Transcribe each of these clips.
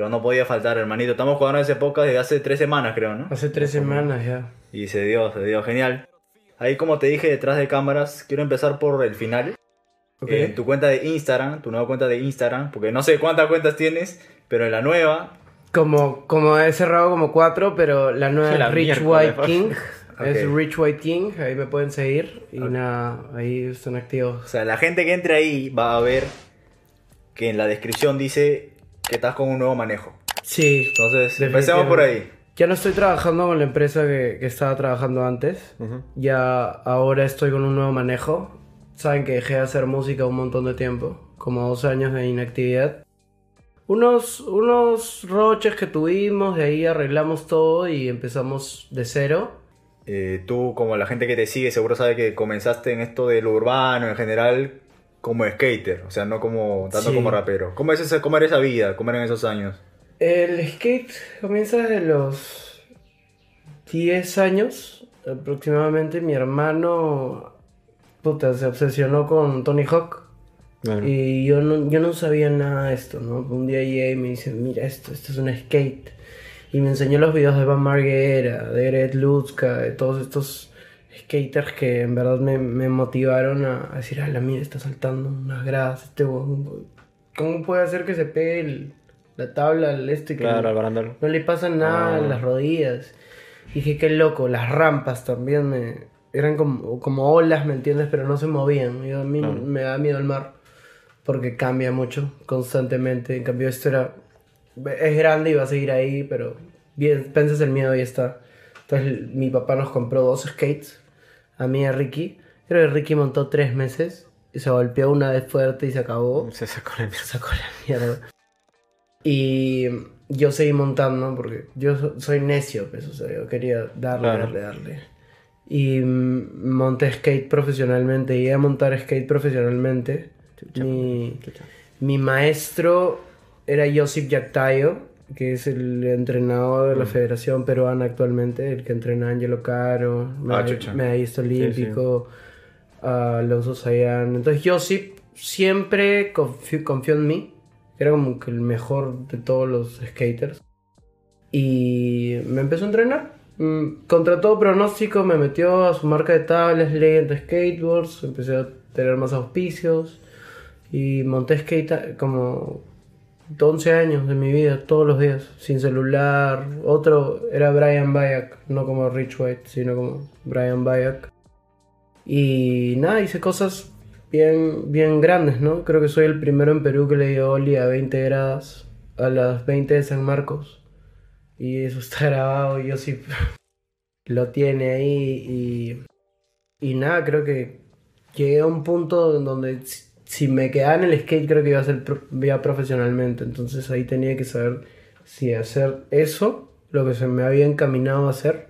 Pero no podía faltar, hermanito. Estamos jugando ese podcast desde hace tres semanas, creo, ¿no? Hace tres semanas ya. Y se dio, se dio, genial. Ahí, como te dije, detrás de cámaras, quiero empezar por el final. Ok. En tu cuenta de Instagram, tu nueva cuenta de Instagram, porque no sé cuántas cuentas tienes, pero en la nueva, Como, como he cerrado como cuatro, pero la nueva La es Rich White King. Es. Rich White King, ahí me pueden seguir. Y nada, ahí están activos. o sea, la gente que entre ahí va a ver que en la descripción dice que estás con un nuevo manejo. Sí. Entonces, empecemos por ahí. Ya no estoy trabajando con la empresa que, que estaba trabajando antes. Ya ahora estoy con un nuevo manejo. Saben que dejé de hacer música un montón de tiempo. Como dos años de inactividad. Unos, unos roches que tuvimos, de ahí arreglamos todo y empezamos de cero. Eh, tú, como la gente que te sigue, seguro sabe que comenzaste en esto de lo urbano en general como skater, o sea, no como tanto Sí. como rapero. ¿Cómo es ese, cómo era esa vida? ¿Cómo eran esos años? El skate comienza desde los 10 años aproximadamente. Mi hermano puta, se obsesionó con Tony Hawk. Y yo no, yo no sabía nada de esto, ¿no? Un día llegué y me dice, mira esto, esto es un skate. Y me enseñó los videos de Van Marguera, de Gret Lutska, de todos estos skaters que en verdad me, me motivaron a, a decir, ah, la mira, está saltando unas gradas, este ¿Cómo puede hacer que se pegue el- la tabla al este? Que Claro, al barandal. no le pasa nada Ah. las rodillas. Y dije, qué loco, las rampas también me... Eran como, como olas, ¿me entiendes? Pero no se movían. A mí me da miedo el mar. Porque cambia mucho, constantemente. En cambio, esto era... Es grande y va a seguir ahí, pero... Bien, pensas el miedo y está. Entonces mi papá nos compró dos skates. A mí y a Ricky. Creo que Ricky montó tres meses. Y se golpeó una vez fuerte y se acabó Se sacó la mierda. sacó la mierda. Y yo seguí montando porque yo so- soy necio, pues, o sea, yo quería darle, Claro. darle, darle. Y mm, monté skate profesionalmente, llegué a montar skate profesionalmente. Mi, Chucha. mi maestro era Josip Yaktayo, que es el entrenador Mm. de la Federación Peruana actualmente, el que entrena a Angelo Caro, Ah, medallista sí. olímpico, a Alonso Sayan. Entonces Josip siempre confi- confió en mí, era como que el mejor de todos los skaters. Y me empezó a entrenar. Mm, Contra todo pronóstico me metió a su marca de tablas, Legend Skateboards, empecé a tener más auspicios y monté skate como 11 años de mi vida, todos los días, sin celular. Otro era Brian Bayak, no como Rich White, sino como Brian Bayak. Y nada, hice cosas bien, bien grandes, ¿no? Creo que soy el primero en Perú que le dio Oli a 20 gradas, a las 20 de San Marcos. Y eso está grabado, yo sí lo tiene ahí. Y, y nada, creo que llegué a un punto en donde si, me quedaba en el skate, creo que iba a ser pro- ya profesionalmente. Entonces ahí tenía que saber si hacer eso, lo que se me había encaminado a hacer,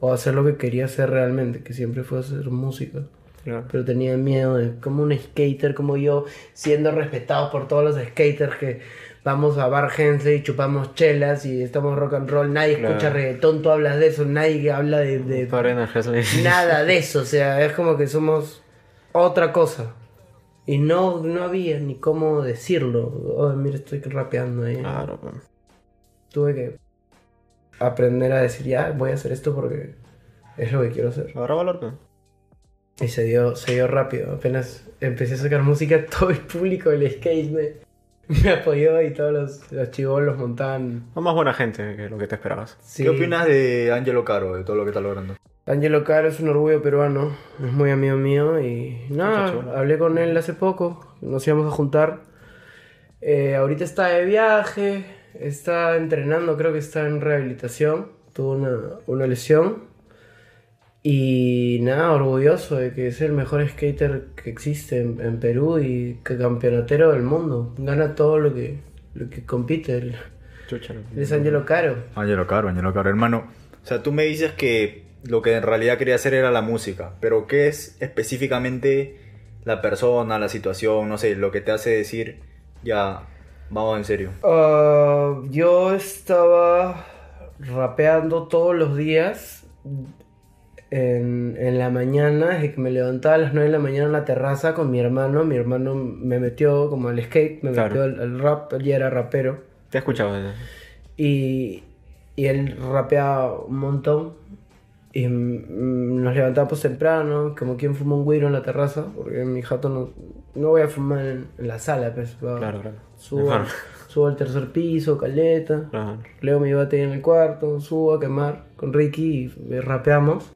o hacer lo que quería hacer realmente, que siempre fue hacer música. Claro. Pero tenía miedo de como un skater como yo, siendo respetado por todos los skaters que vamos a Bar Hensley y chupamos chelas y estamos rock and roll, nadie Claro. escucha reggaetón, tú hablas de eso, nadie habla de, de nada de eso, o sea, es como que somos otra cosa. Y no, no había ni cómo decirlo. Oh, mira, estoy rapeando ahí. Claro, pues. Tuve que aprender a decir, ya, voy a hacer esto porque es lo que quiero hacer. Ahora valor, pues. Y se dio, se dio rápido. Apenas empecé a sacar música, todo el público del skate me, me apoyó y todos los, los chivolos montaban. No más buena gente que lo que te esperabas. Sí. ¿Qué opinas de Angelo Caro, de todo lo que está logrando? Angelo Caro es un orgullo peruano, es muy amigo mío y nada, Muchacho. hablé con él hace poco, nos íbamos a juntar. Eh, ahorita está de viaje, está entrenando, creo que está en rehabilitación, tuvo una, una lesión. Y nada, orgulloso de que es el mejor skater que existe en, en Perú y que campeonatero del mundo. Gana todo lo que, lo que compite. Él, Chucha. es Angelo Caro. Angelo Caro, Angelo Caro, hermano. O sea, tú me dices que lo que en realidad quería hacer era la música, pero ¿qué es específicamente la persona, la situación, no sé, lo que te hace decir, ya, vamos en serio? Ah, yo estaba rapeando todos los días en, en la mañana, desde que me levantaba a las 9 de la mañana en la terraza con mi hermano. Mi hermano me metió como al skate, me Claro. metió al, al rap, él ya era rapero. Te he escuchado. Y, y él rapeaba un montón. Y mm, nos levantamos temprano, como quien fuma un güiro en la terraza, porque mi jato no, no voy a fumar en, en la sala, pues. va- Claro, claro. Subo, Claro. subo al tercer piso, caleta. Claro. Leo mi bate en el cuarto, subo a quemar con Ricky y rapeamos.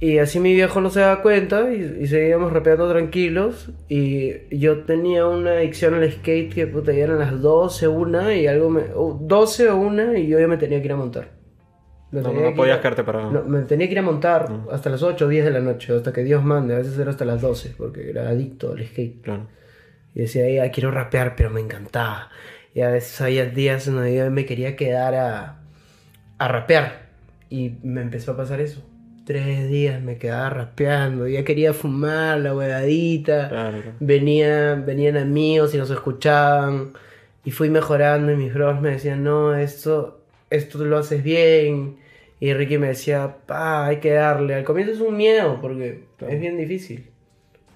Y así mi viejo no se da cuenta y, y seguíamos rapeando tranquilos. Y yo tenía una adicción al skate que puta, ya eran las 12, una y algo me. o 12 o una y yo ya me tenía que ir a montar. Me No, no que podías quedarte parado. no, me tenía que ir a montar hasta las 8 o 10 de la noche, hasta que Dios mande. A veces era hasta las 12 porque era adicto al skate. Claro. Y decía, ya quiero rapear, pero me encantaba. Y a veces había días en los que yo me quería quedar a, a rapear. Y me empezó a pasar eso. Tres días me quedaba rapeando. Ya quería fumar la huevadita. Claro, claro. Venían, venían amigos y nos escuchaban. Y fui mejorando y mis bros me decían, no, esto, esto lo haces bien. Y Ricky me decía, pa, hay que darle. Al comienzo es un miedo porque es bien difícil,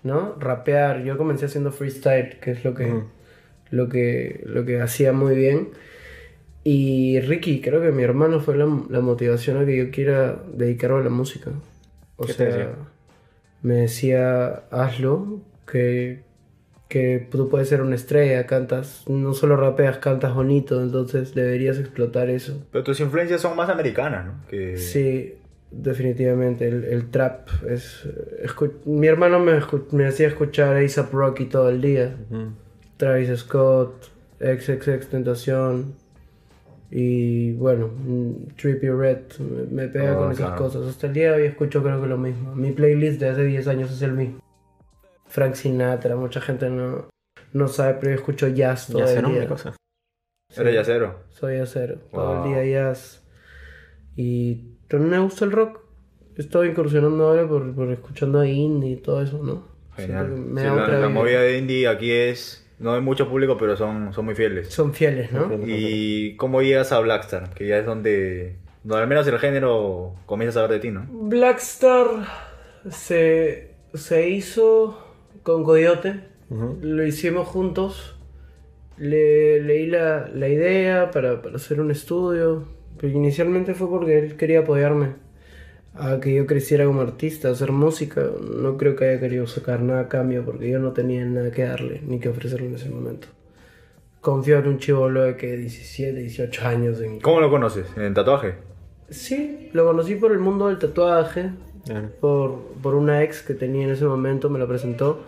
¿no? Rapear. Yo comencé haciendo freestyle, que es lo que, lo que, lo que hacía muy bien. Y Ricky, creo que mi hermano fue la, la motivación a que yo quiera dedicarme a la música. O ¿Qué te sea, decía? me decía, hazlo, que, que tú puedes ser una estrella, cantas, no solo rapeas, cantas bonito, entonces deberías explotar eso. Pero tus influencias son más americanas, ¿no? Que... Sí, definitivamente, el, el trap es... mi hermano me, me hacía escuchar A$AP Rocky todo el día. Travis Scott, XXX Tentación y bueno, mm, Trippie Red me, pega Oh, con esas claro. cosas. Hasta el día de hoy escucho creo que lo mismo. Mi playlist de hace 10 años es el mismo. Frank Sinatra, mucha gente no, no sabe, pero yo escucho jazz todo Ya sé, el día. Qué cosa. Eres yacero. Soy acero, todo Wow. el día jazz. Y también me gusta el rock. Estoy incursionando ahora por, por escuchando indie y todo eso, ¿no? Genial. Me Sí, da la, la vida. movida de indie aquí es... No hay mucho público, pero son, son muy fieles. Son fieles, ¿no? ¿Y cómo llegas a Blackstar? Que ya es donde... Donde al menos el género comienza a saber de ti, ¿no? Blackstar se, se hizo con Coyote. Lo hicimos juntos. Le, leí la, la idea para, para hacer un estudio. Pero inicialmente fue porque él quería apoyarme a que yo creciera como artista, a hacer música. No creo que haya querido sacar nada a cambio porque yo no tenía nada que darle ni que ofrecerle en ese momento. Confío en un chivolo de que 17, 18 años. En... ¿Cómo lo conoces? ¿En tatuaje? Sí, lo conocí por el mundo del tatuaje, por, por una ex que tenía en ese momento, me la presentó.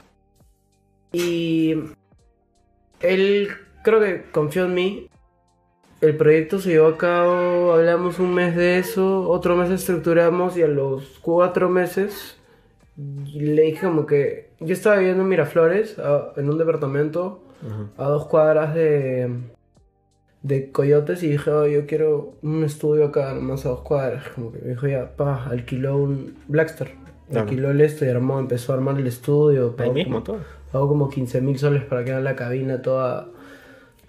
Y él creo que confió en mí. El proyecto se llevó a cabo, hablamos un mes de eso, otro mes estructuramos y a los cuatro meses le dije como que yo estaba viviendo en Miraflores, a- en un departamento a dos cuadras de, de Coyotes y dije, "Oh, yo quiero un estudio acá, nomás a dos cuadras. Como que me dijo, ya, pa, alquiló un Blackstar. Claro. Alquiló el esto y armó, empezó a armar el estudio. Ahí pagó mismo, como, todo. pagó como 15 mil soles para que haga la cabina toda,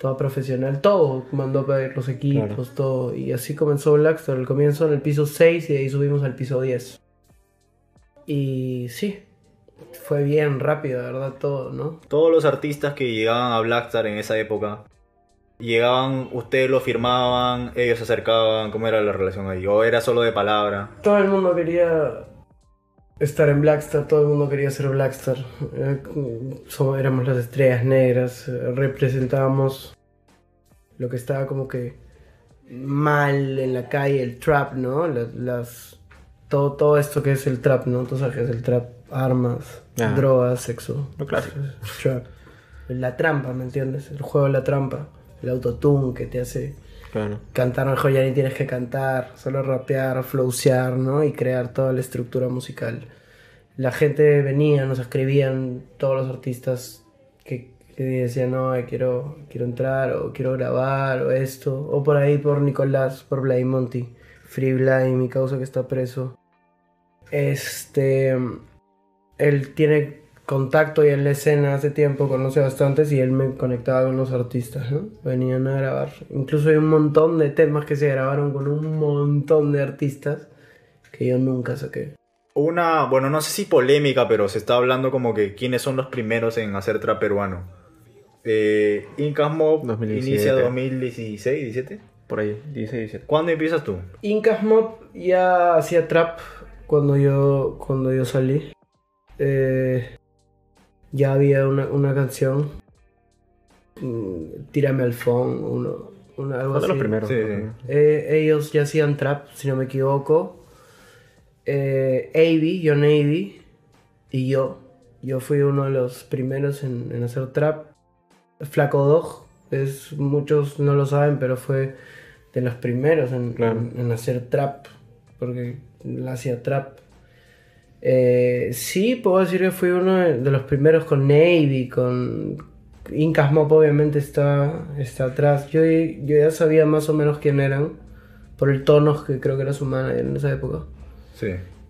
toda profesional. Todo, mandó a pedir los equipos, Claro. todo. Y así comenzó Blackstar. El comienzo en el piso 6 y de ahí subimos al piso 10. Y sí, fue bien rápido, la verdad, todo, ¿no? Todos los artistas que llegaban a Blackstar en esa época, llegaban, ustedes lo firmaban, ellos se acercaban, ¿cómo era la relación ahí? ¿O era solo de palabra? Todo el mundo quería estar en Blackstar, todo el mundo quería ser Blackstar. Eh, éramos las estrellas negras, eh, representábamos lo que estaba como que mal en la calle, el trap, ¿no? Las, las- todo, todo esto que es el trap, ¿no? Tú sabes que es el trap, armas, Ah. drogas, sexo. Lo clásico. Trap. La trampa, ¿me entiendes? El juego de la trampa. El autotune que te hace Claro. cantar mejor ya ni tienes que cantar, solo rapear, flowsear, ¿no? Y crear toda la estructura musical. La gente venía, nos escribían, todos los artistas que, que decían, no, quiero, quiero entrar, o quiero grabar, o esto, o por ahí por Nicolás, por Blay Monty, Free Blay, mi causa que está preso. Este, él tiene contacto ya en la escena hace tiempo, conoce bastantes y él me conectaba con los artistas, ¿no? Venían a grabar. Incluso hay un montón de temas que se grabaron con un montón de artistas que yo nunca saqué. Una, bueno, no sé si polémica, pero se está hablando como que quiénes son los primeros en hacer trap peruano. Eh, Incas Mob 2017. inicia 2016, 17. Por ahí, 16, 17. ¿Cuándo empiezas tú? Incas Mob ya hacía trap cuando yo, cuando yo salí. Eh, ya había una, una canción. mm, Tírame al phone, uno, una, algo de los así. primeros. Sí. Eh, ellos ya hacían trap, si no me equivoco. Eh, John Avi y yo. Yo fui uno de los primeros en, en hacer trap. Flaco Dog, es, muchos no lo saben, pero fue de los primeros en, Claro. en- en hacer trap. Porque él hacía trap. Eh, sí, puedo decir que fui uno de de los primeros con Navy, con Incas Mop obviamente está, está atrás. Yo, yo ya sabía más o menos quién eran, por el tono que creo que era su manager en esa época. Sí.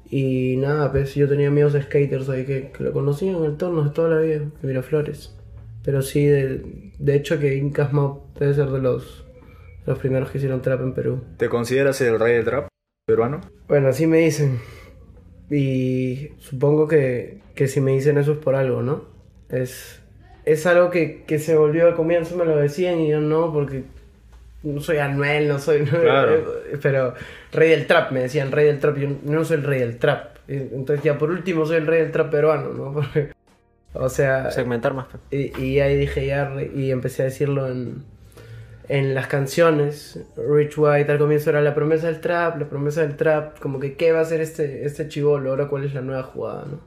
Y nada, pues yo tenía amigos skaters ahí que, que lo conocían, el tono de toda la vida, de Miraflores. Pero sí, de, de hecho que Incas Mop debe ser de los, los primeros que hicieron trap en Perú. ¿Te consideras el rey del trap peruano? Bueno, así me dicen. Y supongo que, que si me dicen eso es por algo, ¿no? Es, es algo que, que se volvió al comienzo, me lo decían y yo no, porque no soy Anuel, no soy... Claro. pero rey del trap, me decían rey del trap, yo no soy el rey del trap. Entonces ya por último soy el rey del trap peruano, ¿no? Porque, o sea... Segmentar más. pe. Y, y ahí dije ya, y empecé a decirlo en, en las canciones. Rich White al comienzo era la promesa del trap, la promesa del trap, como que qué va a hacer este, este chivolo, ahora cuál es la nueva jugada, ¿no?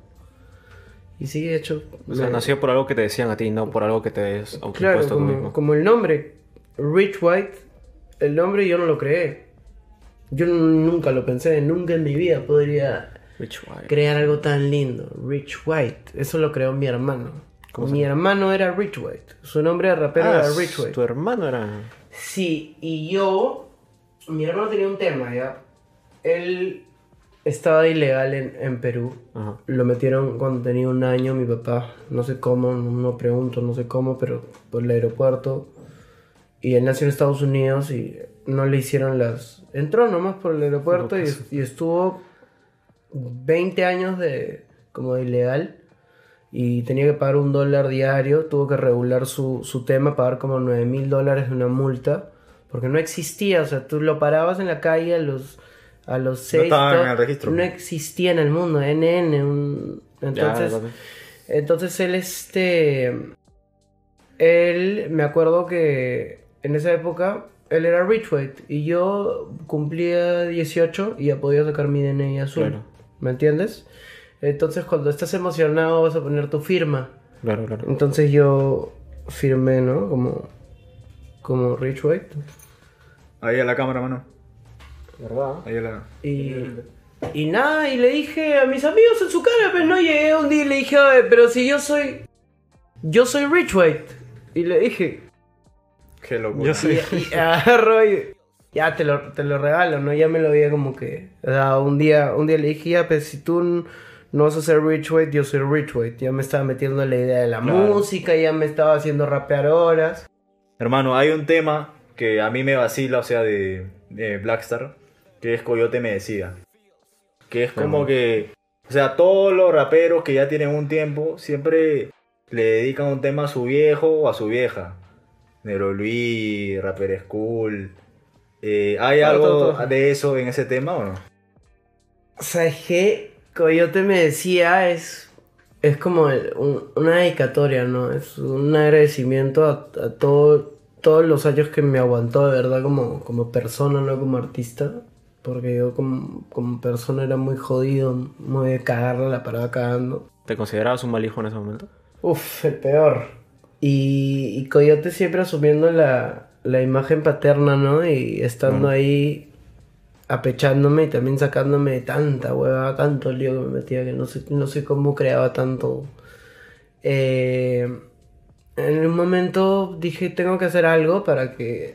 Y sí, de hecho. O sea, me- nació por algo que te decían a ti, no por algo que te has Claro, autoimpuesto tú como, mismo. como el nombre, Rich White, el nombre yo no lo creé. Yo nunca lo pensé, nunca en mi vida podría Rich White. crear algo tan lindo. Rich White, eso lo creó mi hermano. ¿Cómo se Mi hermano era Rich White, su nombre de rapero Ah, era Rich White. tu hermano era... Sí, y yo, mi hermano tenía un tema, ¿ya? Él estaba ilegal en, en Perú. Ajá. Lo metieron cuando tenía un año mi papá, no sé cómo, no, no pregunto, no sé cómo, pero por el aeropuerto. Y él nació en Estados Unidos y no le hicieron las... Entró nomás por el aeropuerto y, y estuvo 20 años de como de ilegal y tenía que pagar un dólar diario, tuvo que regular su, su tema, pagar como 9 mil dólares de una multa, porque no existía, o sea, tú lo parabas en la calle a los, a los seis, estaba en el registro. no existía en el mundo, NN, un- entonces, Ya, entonces él este, él, me acuerdo que en esa época él era Rich White y yo cumplía 18 y ya podía sacar mi DNI azul, Claro. ¿Me entiendes? Entonces cuando estás emocionado vas a poner tu firma. Claro, claro. Entonces yo firmé, ¿no? Como, como Rich White. Ahí a la cámara, mano. ¿Verdad? Ahí a la... Y, y nada, y le dije a mis amigos en su cara, pues no llegué un día y le dije, "Oye, pero si yo soy, yo soy Rich White. Y le dije, Qué locura. Yo soy- y, y agarro y ya te lo, te lo regalo, ¿no? Ya me lo había como que, o sea, un día, un día le dije, ya, pues si tú no vas a ser Rich White, yo soy Rich White. Ya me estaba metiendo en la idea de la Claro. música, ya me estaba haciendo rapear horas. Hermano, hay un tema que a mí me vacila, o sea, de, de Blackstar, que es Coyote me decía. Que es como que, o sea, todos los raperos que ya tienen un tiempo, siempre le dedican un tema a su viejo o a su vieja. Nero Luis, Rapper School. Eh, ¿Hay Claro, algo todo, todo. de eso en ese tema o no? ¿Sabes qué? Coyote me decía es, es como el- un- una dedicatoria, ¿no? Es un agradecimiento a, a todo, todos los años que me aguantó de verdad como, como persona, no como artista. Porque yo como, como persona era muy jodido, muy de cagarla, la paraba cagando. ¿Te considerabas un mal hijo en ese momento? Uf, el peor. Y, y Coyote siempre asumiendo la, la imagen paterna, ¿no? Y estando Mm. ahí apechándome y también sacándome de tanta hueva, tanto lío que me metía que no sé, no sé cómo creaba tanto. Eh, en un momento dije, tengo que hacer algo para que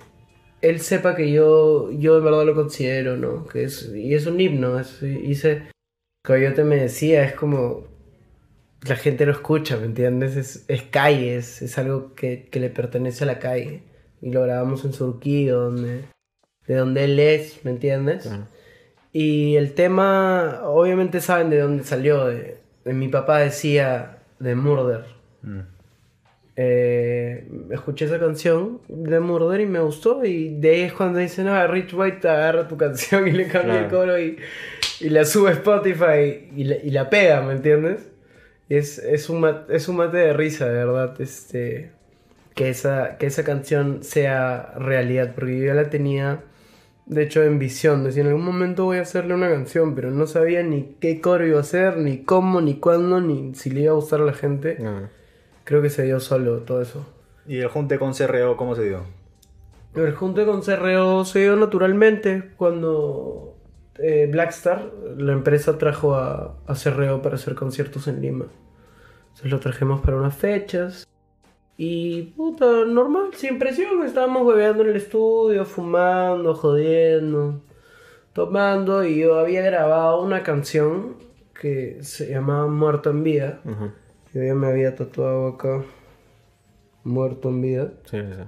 él sepa que yo, yo en verdad lo considero, ¿no? Que es, y es un himno, es, hice... Coyote me decía, es como la gente lo escucha, ¿me entiendes? Es, es calle, es, es algo que, que le pertenece a la calle. Y lo grabamos en Surquillo, donde, de donde él es, ¿me entiendes? Claro. Y el tema, obviamente saben de dónde salió. De, de mi papá decía de Murder. Mm. eh, escuché esa canción de Murder y me gustó. Y de ahí es cuando dicen, no, Rich White agarra tu canción y le cambia el coro y, y la sube a Spotify y, la- y la pega, ¿me entiendes? Y es, es, un mate, es un mate de risa, de verdad, este, que, esa, que esa canción sea realidad, porque yo ya la tenía, de hecho, en visión. Decía, en algún momento voy a hacerle una canción, pero no sabía ni qué coro iba a hacer, ni cómo, ni cuándo, ni si le iba a gustar a la gente. No. Creo que se dio solo todo eso. ¿Y el junte con CRO cómo se dio? El junte con CRO se dio naturalmente cuando eh, Blackstar, la empresa, trajo a, a CRO para hacer conciertos en Lima. Entonces lo trajimos para unas fechas. Y puta, normal, sin presión. Estábamos bebeando en el estudio, fumando, jodiendo, tomando. Y yo había grabado una canción que se llamaba Muerto en Vida. Yo ya me había tatuado acá. Muerto en Vida. Sí, sí.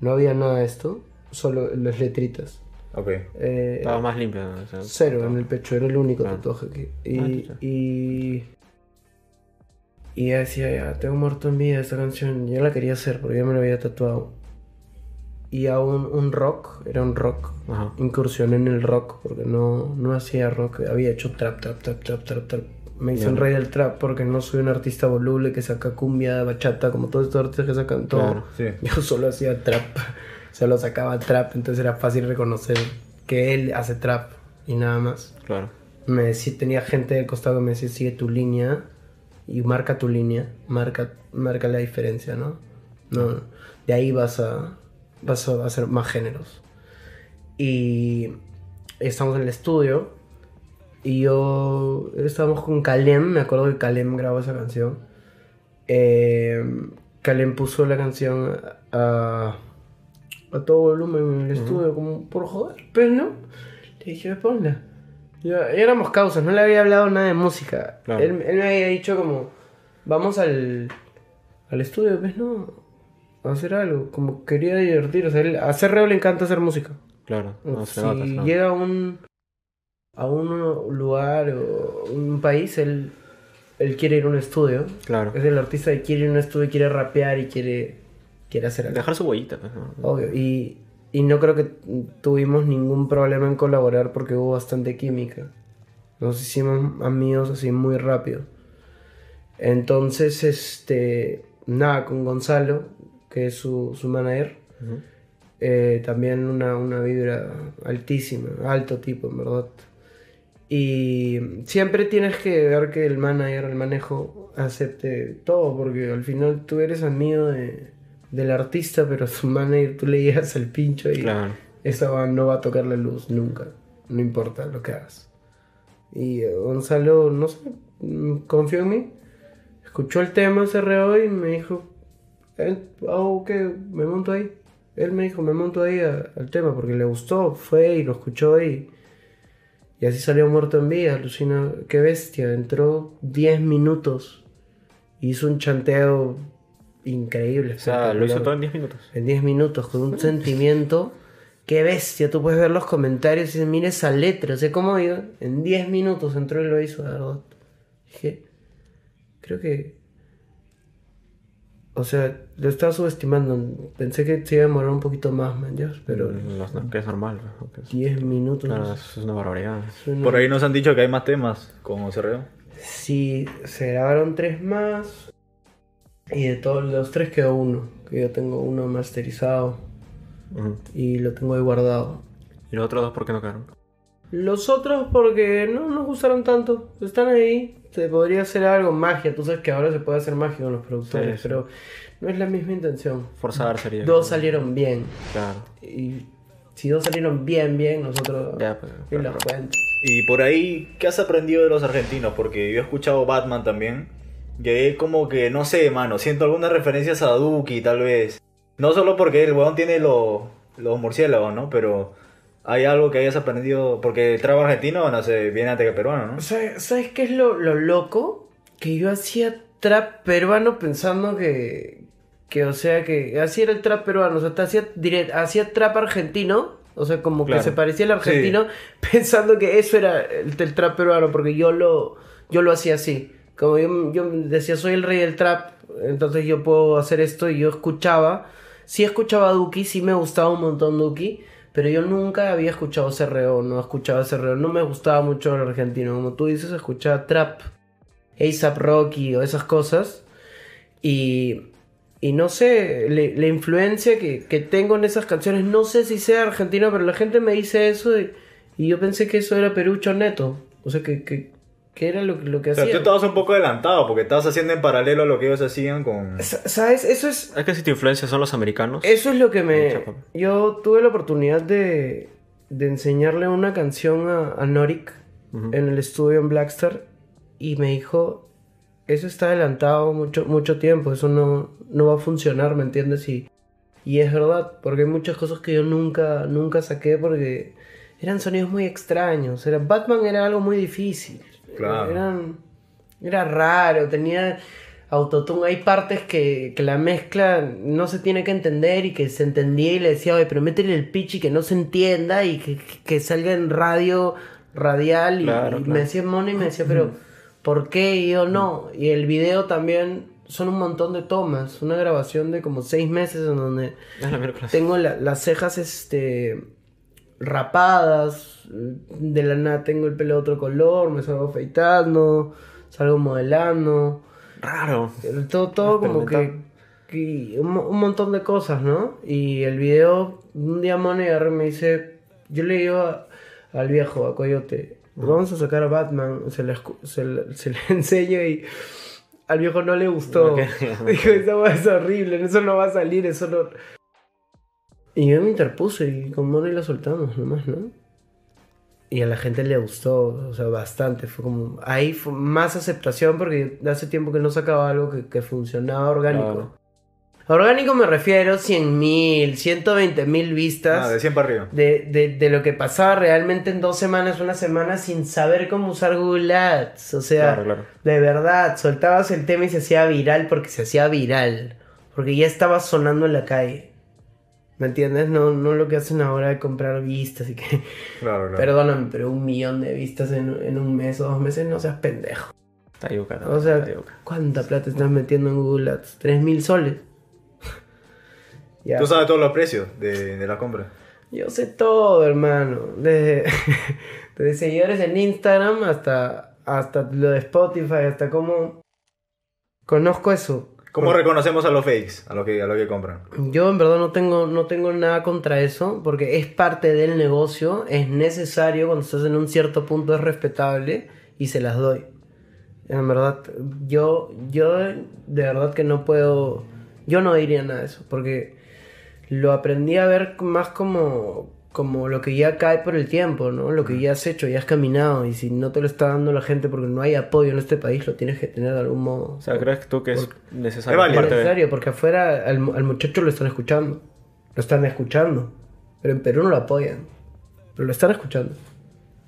No había nada de esto, solo las letritas. Ok. Eh, Estaba más limpio. ¿no? O sea, cero en el pecho, era el único Ah. tatuaje que. Ah, Y. chucha. y, y ya decía, ya, tengo muerto en vida esta canción. Yo la quería hacer porque ya me lo había tatuado. Y a un, un rock, era un rock. Ajá. Incursioné en el rock porque no, no hacía rock, había hecho trap, trap, trap, trap, trap, trap. Me hice el rey del trap porque no soy un artista voluble que saca cumbia, bachata, como todos estos artistas que sacan todo. Claro. Sí. Yo solo hacía trap, solo sacaba trap, entonces era fácil reconocer que él hace trap y nada más. Claro. Me decía, tenía gente del costado que me decía, sigue tu línea y marca tu línea, marca, marca la diferencia, ¿no? No, de ahí vas a, vas a hacer más géneros. Y estamos en el estudio y yo estábamos con Kalem, me acuerdo que Kalem grabó esa canción. Eh, Kalem puso la canción a, a todo volumen en el estudio, como por joder, pero no. Le dije, ponla. Ya, ya éramos causas, no le había hablado nada de música. Él, él me había dicho como, vamos al, al estudio, pues no, a hacer algo, como quería divertir, o sea, él- a Cerreo le encanta hacer música. Claro. No, se si nota, se nota. llega a un, a un lugar o un país, él, él quiere ir a un estudio. Claro. Es el artista que quiere ir a un estudio, quiere rapear y quiere, quiere hacer algo. Dejar su huellita, pues, ¿no? Obvio. Y, y no creo que tuvimos ningún problema en colaborar porque hubo bastante química. Nos hicimos amigos así muy rápido. Entonces, este, nada, con Gonzalo, que es su, su manager, eh, también una, una vibra altísima, alto tipo, en verdad. Y siempre tienes que ver que el manager, el manejo, acepte todo, porque al final tú eres amigo de, del artista, pero su manager tú le llegas al pincho y Claro. esa va- no va a tocar la luz nunca, no importa lo que hagas. Y eh, Gonzalo, no sé, mm, confió en mí, escuchó el tema, se reó y me dijo, él, hago que me monto ahí. Él me dijo, me monto ahí a- al tema porque le gustó, fue y lo escuchó y, y así salió muerto en vida, alucina, qué bestia, entró 10 minutos, hizo un chanteo increíble. O sea, lo hizo todo en 10 minutos. En 10 minutos, con un sentimiento. Qué bestia, tú puedes ver los comentarios y dices, mira esa letra, o sea, cómo digo, en 10 minutos entró y lo hizo, verdad. Dije, creo que... O sea, lo estaba subestimando. Pensé que se iba a demorar un poquito más, man, ya, pero Mm, no, no, que es normal. ¿no? Que es- 10 minutos. Claro, es una barbaridad. es una- Por ahí nos han dicho que hay más temas con CRO. Sí, se grabaron tres más. Y de todos los tres quedó uno. Que yo tengo uno masterizado y lo tengo ahí guardado. ¿Y los otros dos por qué no quedaron? Los otros porque no nos gustaron tanto. Están ahí. Se podría hacer algo, magia. Tú sabes que ahora se puede hacer magia con los productores, Sí, sí. pero no es la misma intención. Forzar sería. Dos salieron bien. Claro. Y si dos salieron bien, bien, nosotros... Ya, pues. y los. Y por ahí, ¿qué has aprendido de los argentinos? Porque yo he escuchado Batman también. Y ahí como que, no sé, mano, siento algunas referencias a Duki, tal vez. No solo porque el weón tiene lo- los murciélagos, ¿no? Pero hay algo que hayas aprendido. Porque el trap argentino, no sé, viene antes que peruano, ¿no? ¿Sabes, ¿sabes qué es lo, lo loco? Que yo hacía trap peruano pensando que, que, o sea, que así era el trap peruano. O sea, te hacía, direct- hacía trap argentino. O sea, como Claro. que se parecía al argentino pensando que eso era el, el trap peruano porque yo lo, yo lo hacía así. Como yo, yo decía, soy el rey del trap, entonces yo puedo hacer esto y yo escuchaba, sí escuchaba a Duki, sí me gustaba un montón Duki, pero yo nunca había escuchado CRO, no escuchaba CRO, no me gustaba mucho el argentino, como tú dices, escuchaba trap, ASAP Rocky o esas cosas, y, y no sé, la influencia que, que tengo en esas canciones, no sé si sea argentino, pero la gente me dice eso y, yo pensé que eso era perucho neto, o sea, que, que era lo, que- lo que O sea, tú estabas un poco adelantado porque estabas haciendo en paralelo a lo que ellos hacían con... Sa- ¿Sabes? Eso es, Es que si tu influencia son los americanos. eso es lo que me... Yo tuve la oportunidad de, de enseñarle una canción a, a Norik en el estudio en Blackstar y me dijo, eso está adelantado mucho, mucho tiempo, eso no, no va a funcionar, ¿me entiendes? Y, y es verdad, porque hay muchas cosas que yo nunca, nunca saqué porque eran sonidos muy extraños. Era, Batman era algo muy difícil. Claro. Eran, era raro, tenía autotune. Hay partes que, que la mezcla no se tiene que entender y que se entendía y le decía, oye, pero métele el pitch y que no se entienda y que, que salga en radio radial. Y, Claro, y claro. me decía Moni y me decía, pero ¿por qué? Y yo no. Y el video también son un montón de tomas. Una grabación de como seis meses en donde la tengo la- las cejas este rapadas, de la nada tengo el pelo de otro color, me salgo afeitando, salgo modelando, Raro. todo, todo como que, un, un montón de cosas, ¿no? Y el video, un día Mone agarra y me dice, yo le digo a- al viejo, a Coyote, vamos a sacar a Batman, se le, se le- se le enseño y al viejo no le gustó. Dijo, esa es horrible, eso no va a salir, eso no... Y yo me interpuse y con Moni la soltamos nomás, ¿no? Y a la gente le gustó, o sea, bastante. Fue como. Ahí fue más aceptación porque hace tiempo que no sacaba algo que, que funcionaba orgánico. Orgánico me refiero 100 mil, 120 mil vistas Ah, de 100 para arriba. de, de, de lo que pasaba realmente en dos semanas, una semana sin saber cómo usar Google Ads. O sea, Claro, claro. de verdad, soltabas el tema y se hacía viral porque se hacía viral. Porque ya estaba sonando en la calle. ¿Me entiendes? No, no lo que hacen ahora de comprar vistas y que... Claro, claro. Perdóname, pero un millón de vistas en, en un mes o dos meses no seas pendejo. Está yuca. O sea. ¿cuánta plata estás metiendo en Google Ads? ¿Tres mil soles? ya. Tú sabes todos los precios de, de la compra. Yo sé todo, hermano. Desde, desde seguidores en Instagram hasta, hasta lo de Spotify, hasta cómo... Conozco eso. ¿Cómo reconocemos a los fakes? A los que, a los que compran. Yo en verdad no tengo, no tengo nada contra eso, porque es parte del negocio, es necesario, cuando estás en un cierto punto es respetable y se las doy. En verdad, yo, yo de verdad que no puedo, yo no diría nada de eso, porque lo aprendí a ver más como, como lo que ya cae por el tiempo, ¿no? Lo que ya has hecho, ya has caminado, y si no te lo está dando la gente porque no hay apoyo en este país, lo tienes que tener de algún modo. O sea, ¿crees tú que es necesario? Es. Es necesario, porque afuera al, al muchacho lo están escuchando. Lo están escuchando. Pero en Perú no lo apoyan. Pero lo están escuchando.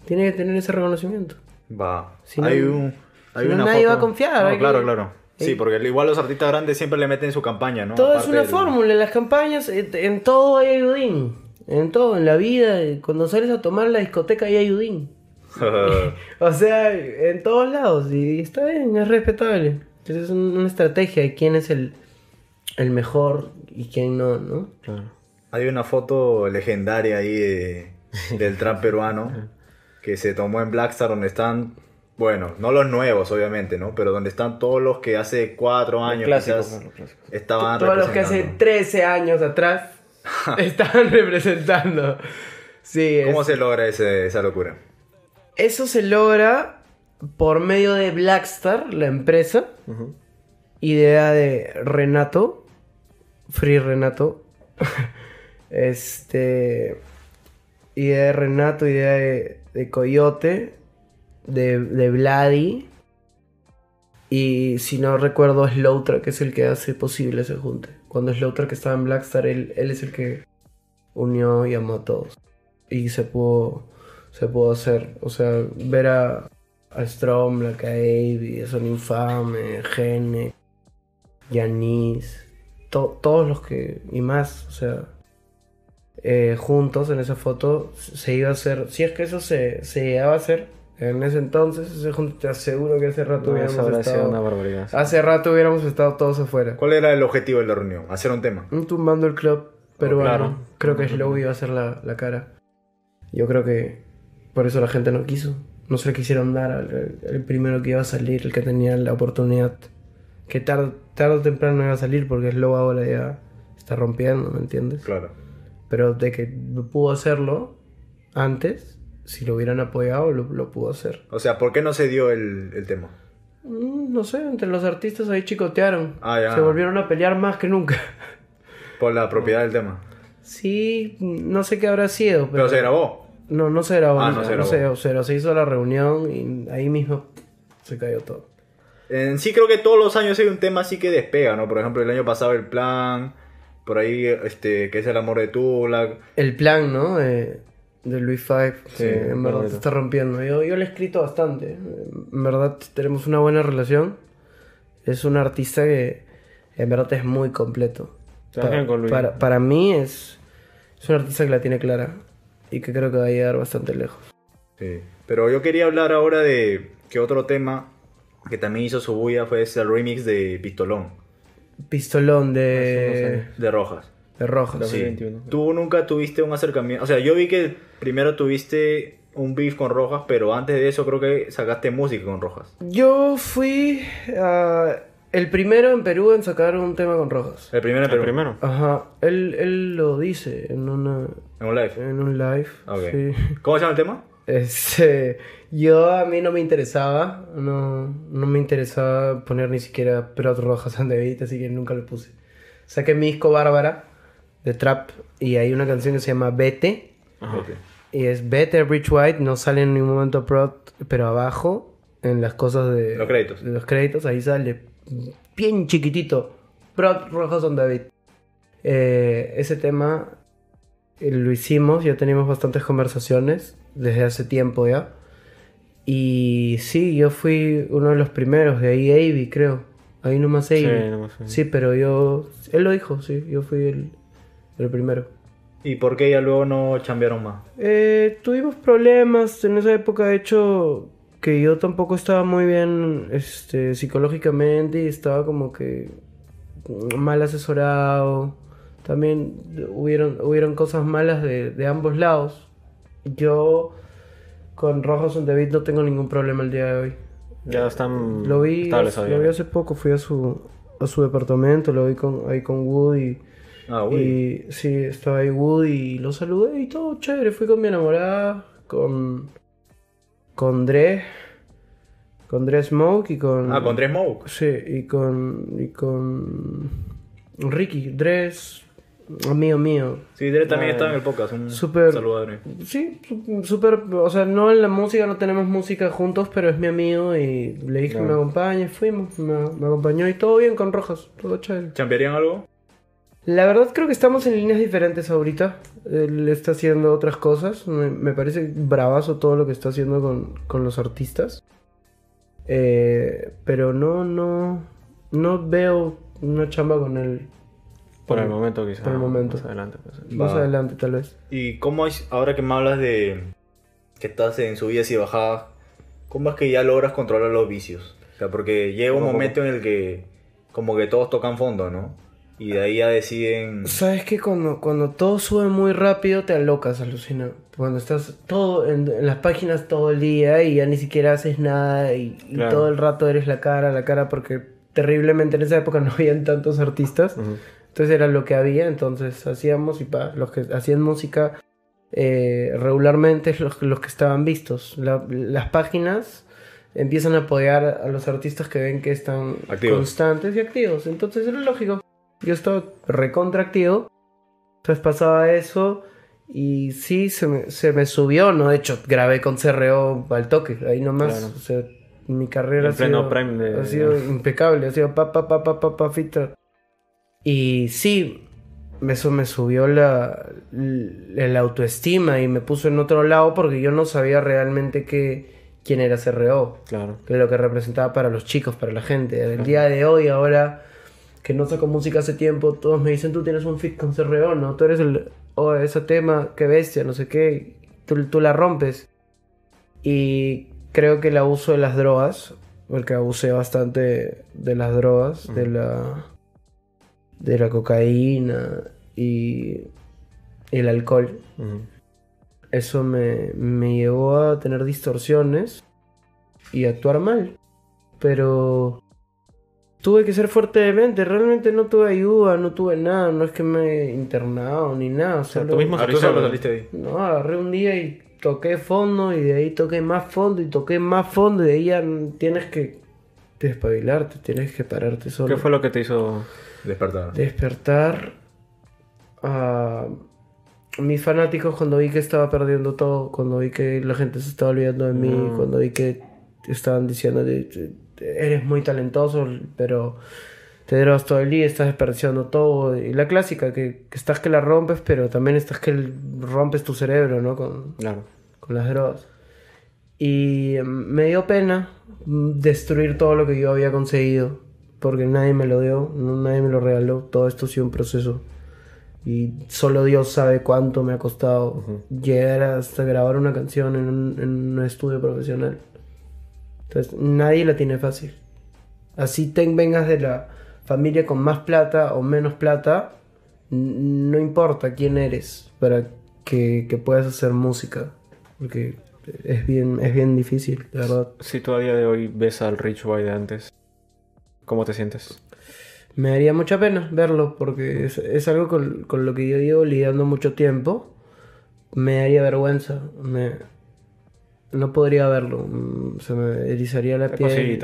Tiene que tener ese reconocimiento. Va. Si no- hay un. Hay si no, una nadie foto- va a confiar, No, hay que- claro, claro. Sí, porque igual los artistas grandes siempre le meten su campaña, ¿no? todo es Aparte una del- fórmula. En las campañas, en, en todo hay ayudín. En todo, en la vida. Cuando sales a tomar la discoteca hay ayudín. O sea, en todos lados. Y está bien, es respetable. Es un- una estrategia de quién es el, el mejor y quién no, ¿no? Claro. Hay una foto legendaria ahí de- del trap peruano que se tomó en Blackstar donde están, bueno, no los nuevos obviamente, ¿no? Pero donde están todos los que hace cuatro años clásicos, quizás estaban Todos los que hace representando. 13 años atrás estaban representando. Sí, ¿Cómo es- se logra ese- esa locura? eso se logra por medio de Blackstar, la empresa, idea de Renato, Free Renato, este, idea de Renato, idea de, de Coyote, de, de Vladi, y si no recuerdo Slowtrack que es el que hace posible ese junte. Cuando Slowtrack estaba en Blackstar, él, es el que unió y amó a todos. Y se pudo, se pudo hacer, o sea, ver a, a Strom, Black Son Infame, Gene, Yanis, to- todos los que, y más, o sea, eh, juntos en esa foto se iba a hacer, si es que eso se, se llegaba a hacer, En ese entonces, ese junto, te aseguro que hace rato No, hubiéramos eso habrá sido estado... una barbaridad. Hace rato hubiéramos estado todos afuera. ¿Cuál era el objetivo de la reunión? Hacer un tema. Un tumbando el club peruano. claro. Creo que Slow iba a ser la, la cara. Yo creo que por eso la gente no quiso. No se le quisieron dar al el primero que iba a salir, el que tenía la oportunidad. Que tarde, tarde o temprano iba a salir porque Slow ahora ya está rompiendo, ¿me entiendes? Claro. Pero de que pudo hacerlo antes, si lo hubieran apoyado, lo, lo pudo hacer. O sea, ¿por qué no se dio el, el tema? Mm, No sé, entre los artistas ahí chicotearon. Ah, ya. Se volvieron a pelear más que nunca. Por la propiedad del tema. Sí, no sé qué habrá sido, pero... Pero se grabó. No, no se grabó. Ah, no, no se no grabó. se, se- se hizo la reunión y ahí mismo se cayó todo. En sí creo que todos los años hay un tema así que despega, ¿no? Por ejemplo, el año pasado el plan, por ahí, este, que es el amor de Tula. El plan, ¿no? De, de Luis Five, Sí, que en verdad se está rompiendo. Yo, yo le he escrito bastante. En verdad tenemos una buena relación. Es un artista que en verdad es muy completo. Con Luis. para, para mí es, es un artista que la tiene clara y que creo que va a llegar bastante lejos. Sí. Pero yo quería hablar ahora de que otro tema que también hizo su bulla fue ese remix de Pistolón, Pistolón de, de Rojas. De Rojas. Dos- Sí. 2021. Tú nunca tuviste un acercamiento. O sea, yo vi que primero tuviste un beef con Rojas, pero antes de eso creo que sacaste música con Rojas. Yo fui ah, el primero en Perú en sacar un tema con Rojas. El primero en El Perú. primero. Ajá, él, él lo dice en, una, En un live. en un live. Ok. sí. ¿Cómo se llama el tema? Este, yo a mí no me interesaba, no, no me interesaba poner ni siquiera Prot Rojas en David, así que nunca lo puse. Saqué mi disco Bárbara de Trap y hay una canción que se llama Vete. Ajá. Ok. Y es Better Rich White, no sale en ningún momento Prot, pero abajo, en las cosas de Los créditos. de los créditos, ahí sale bien chiquitito, Prot Rojas on David. Eh, ese tema eh, lo hicimos, ya teníamos bastantes conversaciones desde hace tiempo ya. Y sí, yo fui uno de los primeros, de ahí Avi, creo. Ahí nomás Sí, Avi. nomás fue. Sí, pero yo. Él lo dijo, sí, yo fui el, el primero. ¿Y por qué ya luego no chambearon más? Eh, tuvimos problemas en esa época, de hecho, que yo tampoco estaba muy bien este, psicológicamente y estaba como que mal asesorado. También hubieron, hubieron cosas malas de, de ambos lados. Yo con Rojas on David no tengo ningún problema el día de hoy. Ya están Lo vi, estables lo vi hace poco, fui a su, a su departamento, lo vi con, ahí con Woody. Ah. Y sí, estaba ahí Woody y lo saludé y todo chévere. Fui con mi enamorada, con. con Dre. Con Dre Smoke y con. Ah, con Tres Smoke. Sí, y con. y con. Ricky. Dre amigo mío. Sí, Dre también Ah, está en el podcast. Un Súper- saludo a Dre. Sí, súper. O sea, no en la música, no tenemos música juntos, pero es mi amigo y le dije que me acompañe. Fuimos, me, me acompañó y todo bien con Rojas, todo chévere. ¿Chambearían algo? La verdad creo que estamos en líneas diferentes ahorita. Él está haciendo otras cosas. Me, me parece bravazo todo lo que está haciendo con, con los artistas. Eh, pero no, no, no veo una chamba con él Por el momento quizás. Por el momento. Más adelante. pues. más Va. adelante tal vez. ¿Y cómo es, ahora que me hablas de que estás en subidas y bajadas, cómo es que ya logras controlar los vicios? O sea, porque llega un momento en el que como que todos tocan fondo, ¿no? Y de ahí ya deciden... Sabes que cuando, cuando todo sube muy rápido te alocas, alucina. Cuando estás todo en, en las páginas todo el día y ya ni siquiera haces nada y, todo el rato eres la cara, la cara, porque terriblemente en esa época no habían tantos artistas. Entonces era lo que había, entonces hacíamos y pa, los que hacían música eh, regularmente es los, los que estaban vistos. La- las páginas empiezan a apoyar a los artistas que ven que están Activos. constantes y activos. Entonces era lógico. Yo estaba recontraactivo. Entonces pasaba eso y sí, se me, se me subió, ¿no? De hecho, grabé con CRO al toque, ahí nomás. Claro. O sea, mi carrera ha sido, de- ha sido impecable, ha sido pa, pa, pa, pa, pa, pa, fita. Y sí, eso me subió la, la autoestima y me puso en otro lado porque yo no sabía realmente que, quién era CRO, Claro. que lo que representaba para los chicos, para la gente. El día de hoy, ahora que no saco música hace tiempo, todos me dicen, tú tienes un fit con CRO, ¿no? Tú eres el, oh, ese tema, qué bestia, no sé qué, tú, tú la rompes. Y creo que el abuso de las drogas, porque abusé bastante de las drogas, de la de la cocaína y el alcohol. Eso me, me llevó a tener distorsiones y actuar mal. Pero tuve que ser fuerte de mente. Realmente no tuve ayuda, no tuve nada. No es que me he internado ni nada. sea, Solo, tú mismo Ah, saliste solo de- saliste ahí. No, agarré un día y toqué fondo y de ahí toqué más fondo y toqué más fondo y de ahí ya tienes que despabilarte, tienes que pararte solo. ¿Qué fue lo que te hizo? Despertar. Despertar a mis fanáticos cuando vi que estaba perdiendo todo, cuando vi que la gente se estaba olvidando de mí, Mm. cuando vi que estaban diciendo eres muy talentoso, pero te drogas todo el día, estás desperdiciando todo. Y la clásica, que, que estás que la rompes, pero también estás que rompes tu cerebro, ¿no? Con, Claro. con las drogas. Y mm, me dio pena mm, destruir todo lo que yo había conseguido, porque nadie me lo dio, no- nadie me lo regaló, todo esto ha sido un proceso. Y solo Dios sabe cuánto me ha costado llegar hasta grabar una canción en un, en un estudio profesional. Entonces, nadie la tiene fácil. Así te vengas de la familia con más plata o menos plata, no importa quién eres para que, que puedas hacer música. Porque es bien, es bien difícil, de verdad. Si tú a día de hoy ves al Rich Boy de antes, ¿cómo te sientes? Me daría mucha pena verlo porque es, es algo con, con lo que yo llevo lidiando mucho tiempo. Me daría vergüenza. Me, no podría verlo. mm, Se me erizaría la Qué piel.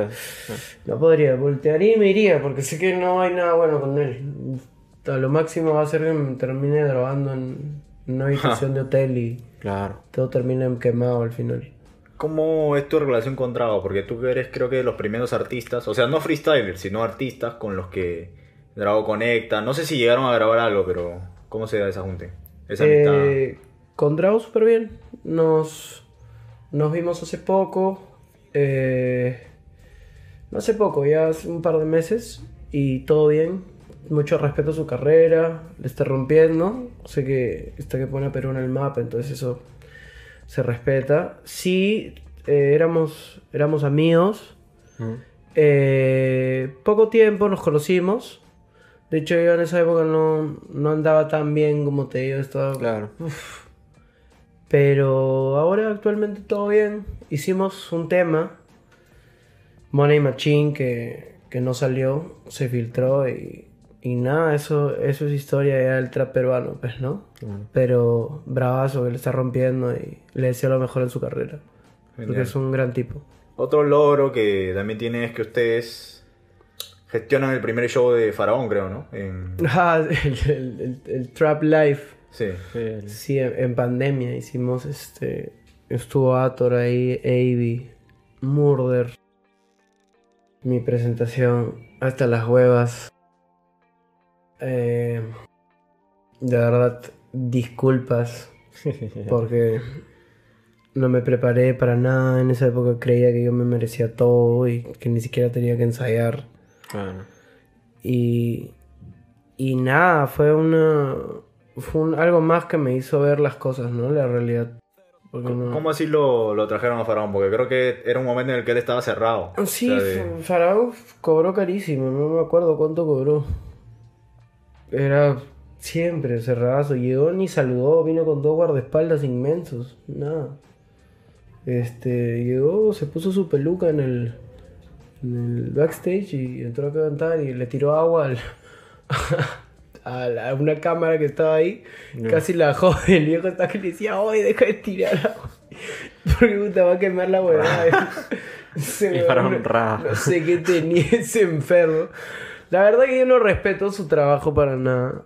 No podría, voltearía y me iría porque sé que no hay nada bueno con él. A lo máximo va a ser que me termine drogando en una habitación de hotel y Claro. todo termine quemado al final. ¿Cómo es tu relación con Drago? Porque tú eres creo que de los primeros artistas, o sea, no freestylers, sino artistas con los que Drago conecta. No sé si llegaron a grabar algo, pero ¿cómo se da esa amistad. Eh, con Drago súper bien. Nos, nos vimos hace poco. eh, no hace poco, ya hace un par de meses. Y todo bien. Mucho respeto a su carrera. Le está rompiendo. Sé que está que pone a Perú en el mapa, entonces eso se respeta. Sí, eh, éramos, éramos amigos. Ujú. Eh, poco tiempo nos conocimos. De hecho, yo en esa época no, no andaba tan bien como te digo. Estaba, Claro. Pero ahora actualmente todo bien. Hicimos un tema, Money Machine, que, que no salió, se filtró y, y nada, eso, eso es historia ya del trap peruano, pues, ¿no? Pero bravazo que le está rompiendo y le deseo lo mejor en su carrera. Porque es un gran tipo. Otro logro que también tiene es que ustedes gestionan el primer show de Faraón, creo, ¿no? En... Ah, el, el- el- el Trap Life. Sí. Sí, el- Sí, en, en pandemia hicimos este. Estuvo Ator ahí, Avi, Murder. Mi presentación, hasta las huevas. Eh, de verdad, disculpas porque no me preparé para nada. En esa época creía que yo me merecía todo y que ni siquiera tenía que ensayar. Claro. Y, y nada, fue una. Fue un- algo más que me hizo ver las cosas, ¿no? La realidad. No- ¿Cómo así lo, lo trajeron a Faraón? Porque creo que era un momento en el que él estaba cerrado. Sí, O sea, de- Faraón cobró carísimo, no me acuerdo cuánto cobró. Era siempre cerradazo. Llegó ni saludó, vino con dos guardaespaldas inmensos, nada. Este, llegó, se puso su peluca en el, en el backstage y entró a cantar y le tiró agua al- a, la- a una cámara que estaba ahí. Ya. Casi la dejó el viejo hasta que le decía, oye, deja de tirar. Porque puta, va a quemar la huevada. Se Faraón, no- sé qué tenía ese enfermo. La verdad que yo no respeto su trabajo para nada.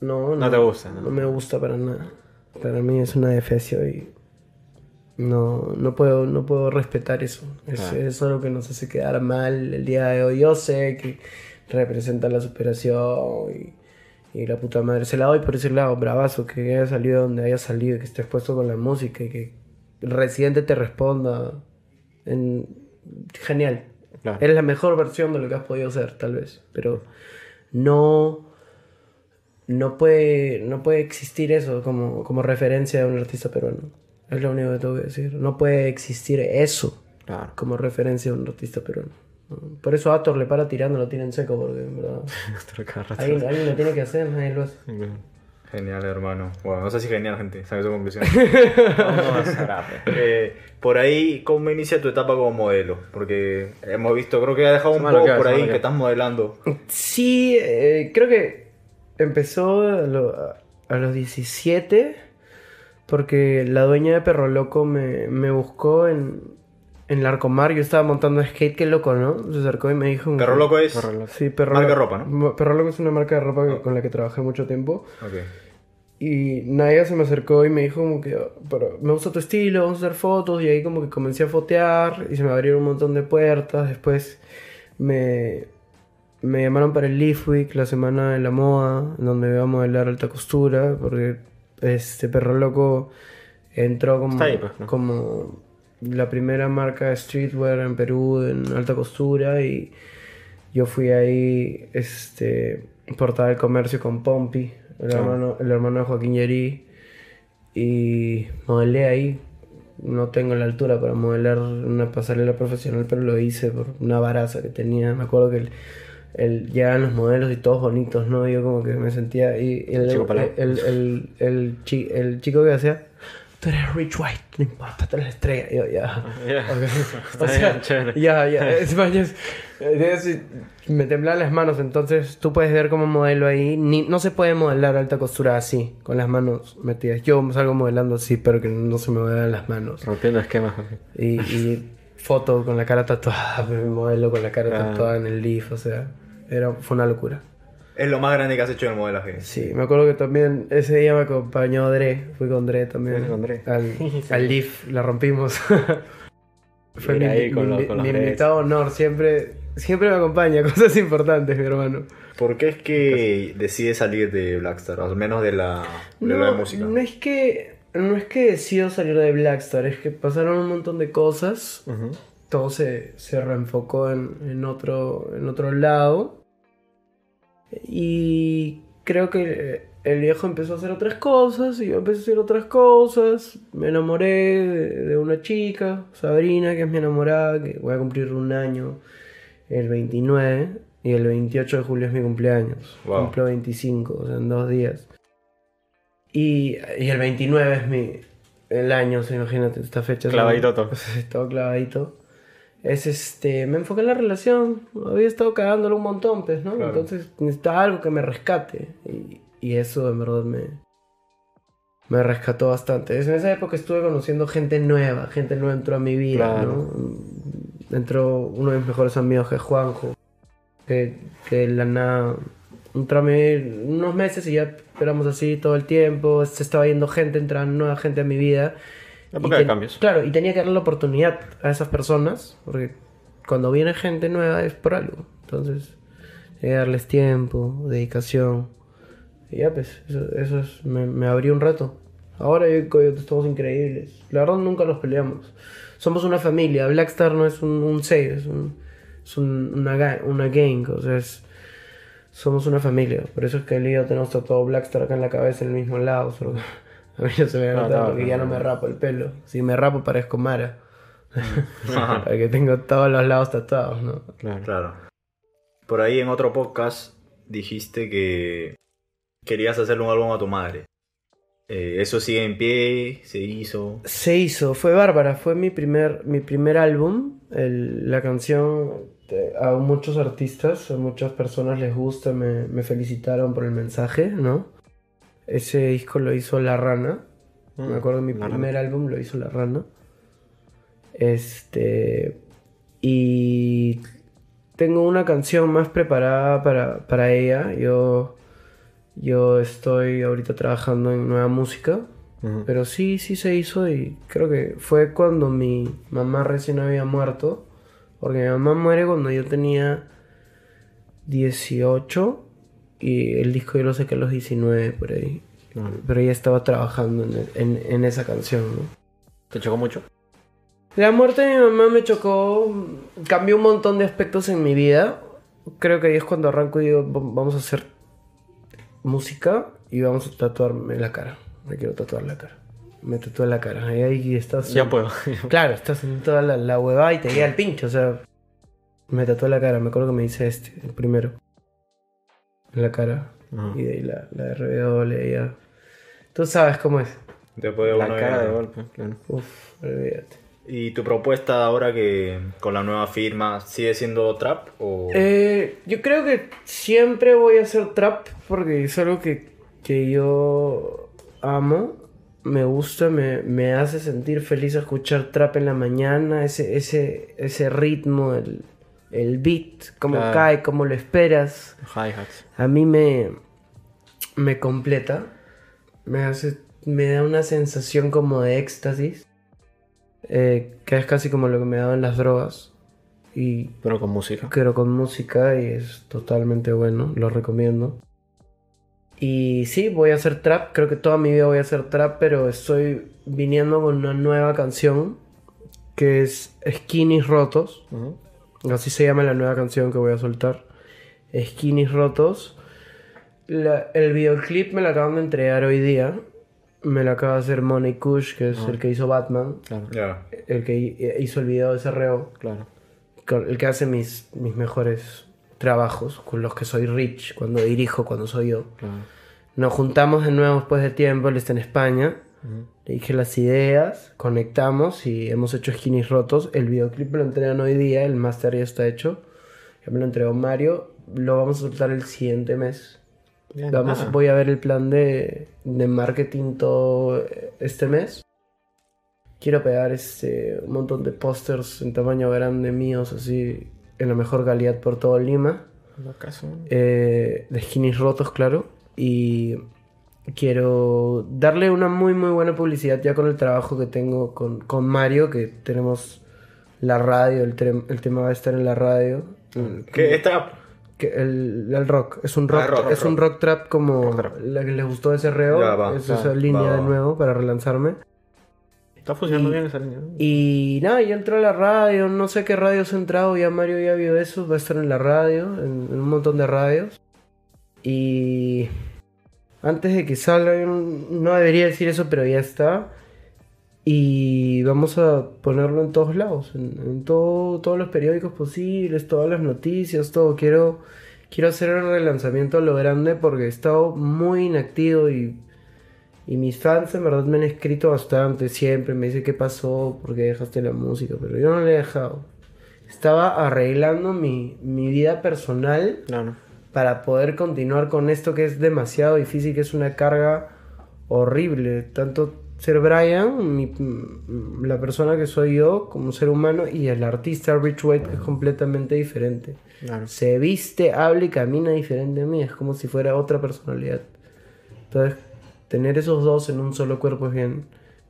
No, no. No te gusta, ¿no? No me gusta para nada. Para mí es una defecio y no, no puedo, no puedo respetar eso. Es, Claro. es algo que nos hace quedar mal el día de hoy. Yo sé que representa la superación y, y la puta madre. Se la doy por ese lado, bravazo, que haya salido donde haya salido, que esté expuesto con la música y que el residente te responda. En... Genial. Claro. Eres la mejor versión de lo que has podido ser, tal vez. Pero no. No puede, no puede existir eso como, como referencia de un artista peruano. Es lo único que tengo que decir. No puede existir eso. Claro. como referencia de un artista peruano. Por eso Ator le para tirando, lo tiene en seco, porque en verdad. Alguien, alguien lo tiene que hacer, nadie lo hace. Genial, hermano. Bueno, no sé si genial, gente. Sabe su conclusión. Vamos a Zarape. Eh, por ahí, ¿cómo inicia tu etapa como modelo? Porque hemos visto, creo que ha dejado un poco que por ahí que que estás modelando. Sí, eh, creo que empezó a, lo- a los 17 porque la dueña de Perro Loco me, me buscó en, en Larcomar. Yo estaba montando skate, qué loco, ¿no? Se acercó y me dijo... Perro Loco es. Perro Loco. Sí, Perro Marca de Loco- ropa, ¿no? Perro Loco es una marca de ropa con la que trabajé mucho tiempo. Ok. Y Naya se me acercó y me dijo como que, pero me gusta tu estilo, vamos a hacer fotos. Y ahí como que comencé a fotear y se me abrieron un montón de puertas. Después me, me llamaron para el Leaf Week, la semana de la moda, en donde iba a modelar alta costura, porque este perro loco entró como, Está ahí, pues, ¿no? como la primera marca de streetwear en Perú en alta costura y yo fui ahí, este, portada del comercio con Pompi, el, Ah. hermano, el hermano de Joaquín Yerí, y modelé ahí. No tengo la altura para modelar una pasarela profesional, pero lo hice por una baraza que tenía. Me acuerdo que el, el, llegaban los modelos y todos bonitos, ¿no? Yo como que me sentía... Y el, el, el chico que hacía... Tú eres Rich White, no importa, tú eres la estrella. Yo, ya. Ya. Ok. Está O sea, ya, ya. Me temblaban las manos, entonces tú puedes ver como modelo ahí. Ni, no se puede modelar alta costura así, con las manos metidas. Yo salgo modelando así, pero que no se me vean las manos. Rompiendo esquemas. Y, y foto con la cara tatuada, modelo con la cara Claro. tatuada en el leaf, o sea, era, fue una locura. Es lo más grande que has hecho en el modelaje. Sí, me acuerdo que también ese día me acompañó Dre, fui con Dre también. Fuiste con Dre. Al, al Leaf, la rompimos. Fue mi, ahí con mi- los- con los mi invitado honor, siempre, siempre me acompaña, cosas importantes, mi hermano. ¿Por qué es que decides salir de Blackstar? Al menos de la, de la No, música. no es que no es que decido salir de Blackstar, es que pasaron un montón de cosas, Ujú. todo se, se reenfocó en, en otro, en otro lado. Y creo que el viejo empezó a hacer otras cosas y yo empecé a hacer otras cosas. Me enamoré de, una chica, Sabrina, que es mi enamorada, que voy a cumplir un año el 29 y el 28 de julio es mi cumpleaños. Wow. Cumplo 25, o sea, en dos días. Y, y el 29 es mi el año, o sea, imagínate, esta fecha. Clavadito todo. todo clavadito. Es este, me enfoqué en la relación. Había estado cagándolo un montón, pues, ¿no? Claro. Entonces necesitaba algo que me rescate. Y, y eso en verdad me, me rescató bastante. En esa época estuve conociendo gente nueva. Gente nueva entró a mi vida, Claro. ¿no? Entró uno de mis mejores amigos, que es Juanjo. Que, que de la nada entró a unos meses y ya éramos así todo el tiempo. Se estaba yendo gente, entraba nueva gente a mi vida. Época de cambios. Claro, y tenía que darle la oportunidad a esas personas, porque cuando viene gente nueva es por algo. Entonces, hay que darles tiempo, dedicación. Y ya, pues, eso, eso es, me, me abrió un rato. Ahora yo y Coyote estamos increíbles. La verdad, nunca nos peleamos. Somos una familia. Blackstar no es un, un save, es, un, es un- una, una gang. O sea, es, somos una familia. Por eso es que y yo tenemos tatuado Blackstar acá en la cabeza, en el mismo lado. solo a mí no se me Ah, nota no, porque no, ya no no. me rapo el pelo. Si me rapo parezco Mara. porque tengo todos los lados tatuados, ¿no? Claro. Claro. Por ahí en otro podcast dijiste que querías hacerle un álbum a tu madre. Eh, eso sigue en pie, se hizo. Se hizo, fue bárbara, fue mi primer, mi primer álbum. El- la canción a muchos artistas, a muchas personas les gusta, me, me felicitaron por el mensaje, ¿no? Ese disco lo hizo La Rana. Mm, Me acuerdo mi primer rana. álbum lo hizo La Rana. Este. Y tengo una canción más preparada para, para ella. Yo. Yo estoy ahorita trabajando en nueva música. Pero sí, sí se hizo y creo que fue cuando mi mamá recién había muerto. Porque mi mamá muere cuando yo tenía 18 y el disco yo lo saqué a los 19 por ahí. Claro. Pero ella estaba trabajando en, en- en esa canción, ¿no? ¿Te chocó mucho? La muerte de mi mamá me chocó, cambió un montón de aspectos en mi vida. Creo que ahí es cuando arranco y digo, "Va- vamos a hacer música y vamos a tatuarme la cara. Me quiero tatuar la cara. me tatué la cara. Y ahí estás. Ya puedo. Claro, estás en toda la, la huevada y te llega el pincho, o sea. Me tatué la cara, me acuerdo que me hice este, el primero. En la cara. Y de ahí la, la RW ya. Tú sabes cómo es. Después de La uno cara ya- de golpe, claro. Uf, olvídate. ¿Y tu propuesta ahora que con la nueva firma sigue siendo trap o Eh, yo creo que siempre voy a hacer trap porque es algo que, que yo amo. Me gusta, me, me hace sentir feliz escuchar trap en la mañana, ese, ese, ese ritmo, el, el beat, cómo Claro. cae, cómo lo esperas. Hi-hats. A mí me, me completa, me hace, me da una sensación como de éxtasis, eh, que es casi como lo que me daban las drogas. Y Pero con música. pero con música y es totalmente bueno, lo recomiendo. Y sí, voy a hacer trap, creo que toda mi vida voy a hacer trap, pero estoy viniendo con una nueva canción que es Skinnies Rotos. Así se llama la nueva canción que voy a soltar. Skinnies Rotos. La- el videoclip me lo acaban de entregar hoy día. Me lo acaba de hacer Money Kush, que es Ah. el que hizo Batman. Claro? El que hi- hizo el video de CRO. claro. el que hace mis, mis mejores trabajos, con los que soy rich, cuando dirijo, cuando soy yo. claro. Nos juntamos de nuevo después de tiempo, él está en España. Le dije las ideas, conectamos y hemos hecho skinnies rotos. El videoclip me lo entregan hoy día, el master ya está hecho. Ya me lo entregó Mario. Lo vamos a soltar el siguiente mes. Bien. Vamos, Ah, voy a ver el plan de, de marketing todo este mes. Quiero pegar este, un montón de pósters en tamaño grande míos, así, en la mejor calidad por todo Lima. ¿Acaso? Eh, de skinnies rotos, claro. Y quiero darle una muy, muy buena publicidad ya con el trabajo que tengo con, con Mario, que tenemos la radio, el, tre- el tema va a estar en la radio. ¿Qué es trap? Que el, el rock, es un rock, Ah, rock, rock, es un rock. trap como Rock trap. la que les gustó ese reo, Ya, va, es va, esa línea va, de nuevo para relanzarme. Está funcionando Y- bien esa línea. ¿no? Y nada, ya entró a la radio, no sé qué radios ha entrado, ya Mario ya vio eso, va a estar en la radio, en, en un montón de radios. Y antes de que salga, no debería decir eso, pero ya está. Y vamos a ponerlo en todos lados, en, en todo, todos los periódicos posibles, todas las noticias, todo. Quiero, quiero hacer el relanzamiento a lo grande porque he estado muy inactivo y, y mis fans en verdad me han escrito bastante siempre. Me dicen qué pasó, por qué dejaste la música, pero yo no la he dejado. Estaba arreglando mi, mi vida personal No, no. Para poder continuar con esto que es demasiado difícil, que es una carga horrible. Tanto ser Brian, mi- mm, la persona que soy yo como ser humano, y el artista Rich White, que es completamente diferente. Claro. Se viste, habla y camina diferente a mí, es como si fuera otra personalidad. Entonces, tener esos dos en un solo cuerpo es bien,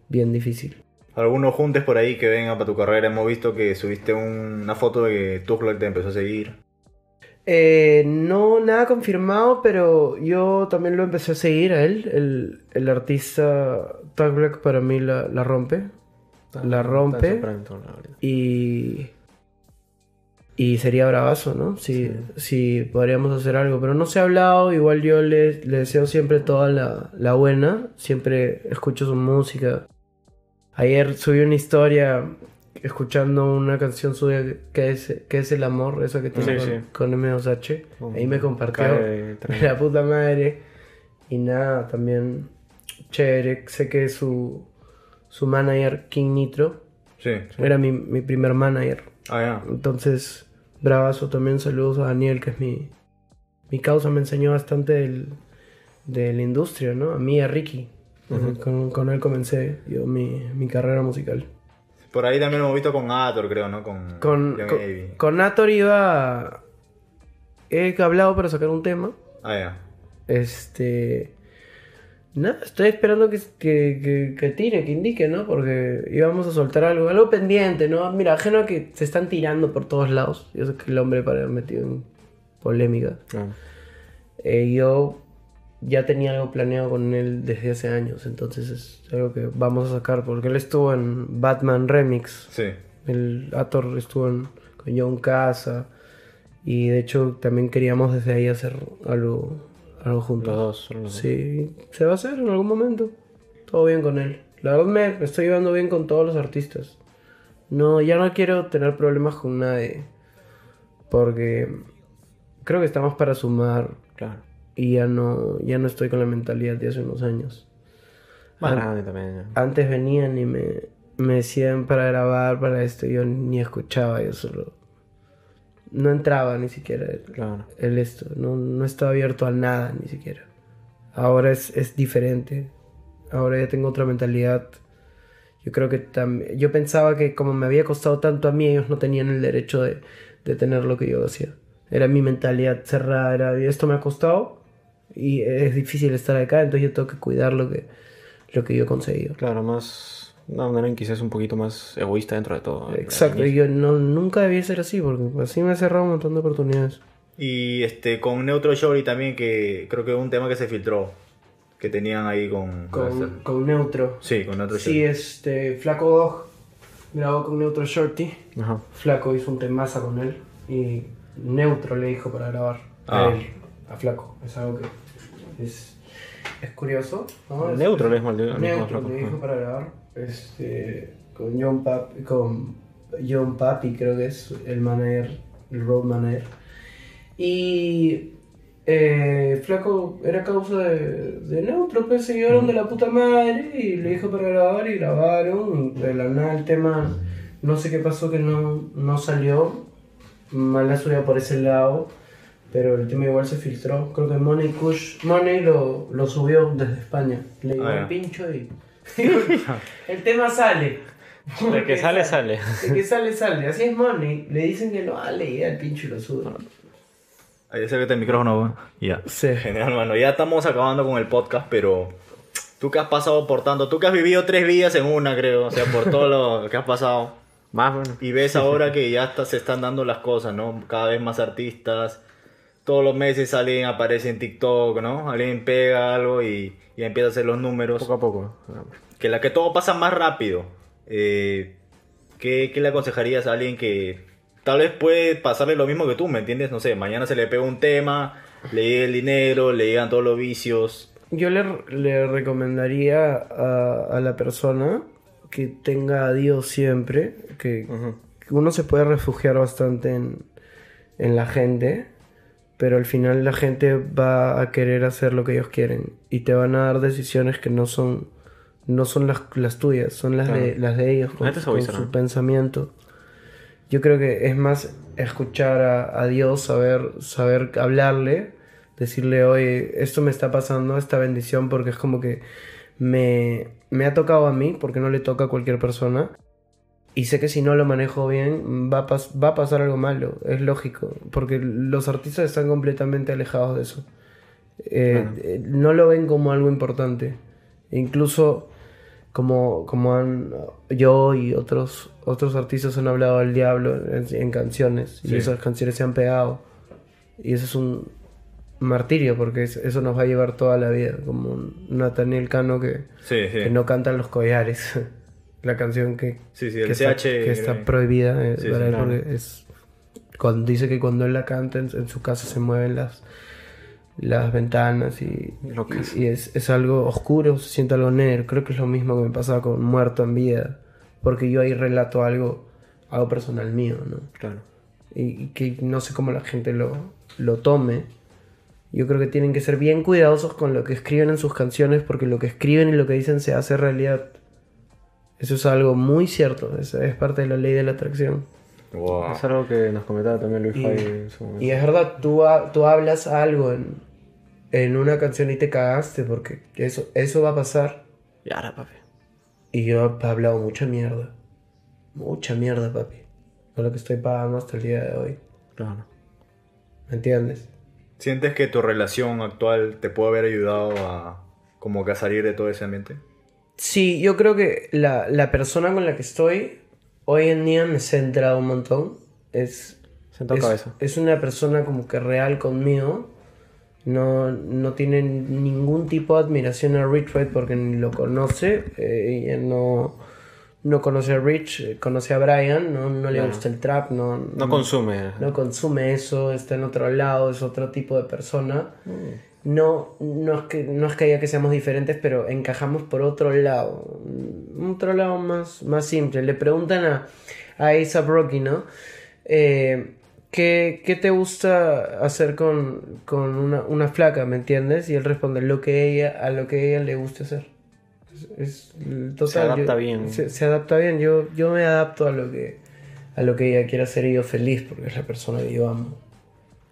bien difícil. Algunos juntes por ahí que vengan para tu carrera. Hemos visto que subiste un- una foto de que te empezó a seguir. Eh, no, nada confirmado, pero yo también lo empecé a seguir a él. El, el artista Tag Black para mí la, la rompe. La rompe. Y. Y sería bravazo, ¿no? Si, si podríamos hacer algo. Pero no se ha hablado. Igual yo le, le deseo siempre toda la, la buena. Siempre escucho su música. Ayer subí una historia escuchando una canción suya que es, que es El Amor, esa que tiene Sí, con, sí. con M2H. Ahí me compartió. Cae. La puta madre. Y nada, también chévere. Sé que su, su manager, King Nitro, Sí. era mi, mi primer manager. Ah. Entonces, bravazo también. Saludos a Daniel, que es mi, mi causa. Me enseñó bastante del, de la industria, ¿no? A mí y a Ricky. con, con él comencé yo mi, mi carrera musical. Por ahí también lo hemos visto con Ator, creo, ¿no? Con, Con, con, Avey. con Nator iba. He hablado para sacar un tema. Ah, ya. Este. Nada, estoy esperando que, que, que, que tire, que indique, ¿no? Porque íbamos a soltar algo, algo pendiente, ¿no? Mira, ajeno a que se están tirando por todos lados. Yo sé que el hombre para metido en polémica. Claro. Eh, yo ya tenía algo planeado con él desde hace años, entonces es algo que vamos a sacar, porque él estuvo en Batman Remix. Sí. El Ator estuvo en, con John Casa. Y de hecho también queríamos desde ahí hacer algo, algo juntos. Los dos. los dos. Sí, se va a hacer en algún momento. Todo bien con él. La verdad me, me estoy llevando bien con todos los artistas. No, ya no quiero tener problemas con nadie. Porque creo que estamos para sumar Claro. Y ya no, ya no estoy con la mentalidad de hace unos años. Más An- también. Antes venían y me, me decían para grabar, para esto, yo ni escuchaba, yo solo... No entraba ni siquiera el, Claro. el esto, no, no estaba abierto a nada ni siquiera. Ahora es, es diferente, ahora ya tengo otra mentalidad. Yo creo que también, yo pensaba que como me había costado tanto a mí, ellos no tenían el derecho de, de tener lo que yo hacía. Era mi mentalidad cerrada, era, esto me ha costado y es difícil estar acá, entonces yo tengo que cuidar lo que, lo que yo he conseguido. Claro, más. Una manera en quizás un poquito más egoísta dentro de todo. Exacto, y yo no, nunca debía ser así, porque así me ha cerrado un montón de oportunidades. Y este con Neutro Shorty también, que creo que un tema que se filtró. Que tenían ahí con. Con, con Neutro. Sí, con Neutro Sí, Shorty. este, Flaco Dog grabó con Neutro Shorty. Ajá. Flaco hizo un temaza con él y Neutro le dijo para grabar Ah. a él, a Flaco. Es algo que es, es curioso. Neutro le dijo al- al mismo Neutro le dijo para grabar este, con John Papi, con John Papi, creo que es el manager, el road manager. Y eh, Flaco era causa de, de Neutro, pues se llevaron de la puta madre y le dijo para grabar y grabaron. Y de la nada el tema, no sé qué pasó que no, no salió. Mala suya por ese lado, pero el tema igual se filtró. Creo que Money Kush, Money lo, lo subió desde España. Le dio Ah, el pincho y. el tema sale. De que sale, sale. De que sale, sale. Así es Money. Le dicen que no vale y el pincho y lo sube. Ahí acércate el micrófono. Ya. Sí. Genial, mano. Ya estamos acabando con el podcast, pero tú que has pasado por tanto, tú que has vivido tres vidas en una, creo, o sea, por todo lo que has pasado. Más bueno. Y ves ahora que ya está- se están dando las cosas, ¿no? Cada vez más artistas. Todos los meses alguien aparece en TikTok, ¿no? Alguien pega algo y, y empieza a hacer los números. Poco a poco. Que la que todo pasa más rápido. Eh, ¿qué, qué le aconsejarías a alguien que tal vez puede pasarle lo mismo que tú, ¿me entiendes? No sé, mañana se le pega un tema, le llega el dinero, le llegan todos los vicios. Yo le, le recomendaría a, a la persona que tenga a Dios siempre, que, que uno se puede refugiar bastante en, en la gente, pero al final la gente va a querer hacer lo que ellos quieren y te van a dar decisiones que no son no son las, las tuyas, son las, de, las de ellos con, su pensamiento. Yo creo que es más escuchar a, a Dios, saber, saber hablarle, decirle, oye, esto me está pasando, esta bendición, porque es como que me, me ha tocado a mí, porque no le toca a cualquier persona. Y sé que si no lo manejo bien, va a, va a pasar algo malo, es lógico, porque los artistas están completamente alejados de eso. Eh, eh, no lo ven como algo importante. Incluso como, como han, yo y otros, otros artistas han hablado del diablo en, en canciones, y Sí. esas canciones se han pegado. Y eso es un martirio, porque es- eso nos va a llevar toda la vida, como Nathaniel Cano que, Sí, sí. que no cantan los collares. La canción que, Sí, sí, que está, que está creo. prohibida eh, Sí, para sí, él, claro. porque es cuando dice que cuando él la canta en, en su casa se mueven las las ventanas y, Locas. y, y es, es algo oscuro, se siente algo negro. Creo que es lo mismo que me pasaba con Muerto en Vida, porque yo ahí relato algo, algo personal mío, ¿no? Claro. y, y que no sé cómo la gente lo, lo tome. Yo creo que tienen que ser bien cuidadosos con lo que escriben en sus canciones porque lo que escriben y lo que dicen se hace realidad. Eso es algo muy cierto, es, es parte de la ley de la atracción. Wow. Es algo que nos comentaba también Luis Y- Fay en su momento. Y es verdad, tú, ha- tú hablas algo en, en una canción y te cagaste porque eso, eso va a pasar. Y ahora, papi. Y yo he hablado mucha mierda. Mucha mierda, papi. Con lo que estoy pagando hasta el día de hoy. Claro. ¿Me entiendes? ¿Sientes que tu relación actual te puede haber ayudado a como que a salir de todo ese ambiente? Sí, yo creo que la, la persona con la que estoy hoy en día me centra un montón. Es, es, una persona como que real conmigo. No, no tiene ningún tipo de admiración a Rich Red porque ni lo conoce. eh, ella no, no conoce a Rich, eh, conoce a Brian, no, no le gusta el trap, no, No consume. no consume eso, está en otro lado, es otro tipo de persona. No, no, es que, no es que haya que seamos diferentes, pero encajamos por otro lado. Otro lado más, más simple. Le preguntan a, a A$AP Rocky, ¿no? Eh, ¿qué, qué te gusta hacer con, con una, una flaca, ¿me entiendes? Y él responde lo que ella, a lo que ella le guste hacer. Es, es total, Se adapta yo- bien. Se, se adapta bien. Yo, yo me adapto a lo que a lo que ella quiera hacer y yo feliz porque es la persona que yo amo.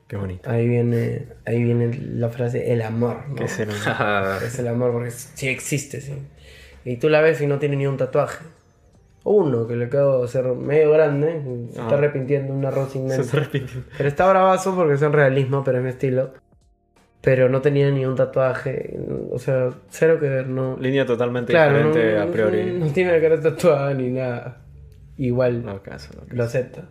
Qué bonito. Ahí viene, ahí viene la frase el amor. ¿no? Es el amor porque sí existe, sí. Y tú la ves y no tiene ni un tatuaje. Uno que le acabo de hacer medio grande, se está Ah. arrepintiendo, un arroz Se inmenso. está repitiendo. Pero está bravazo porque es en realismo, pero es mi estilo. Pero no tenía ni un tatuaje, o sea, cero que ver, no. Línea totalmente Claro, diferente no- a priori. no tiene la cara tatuada ni nada. Igual caso, caso. lo acepta.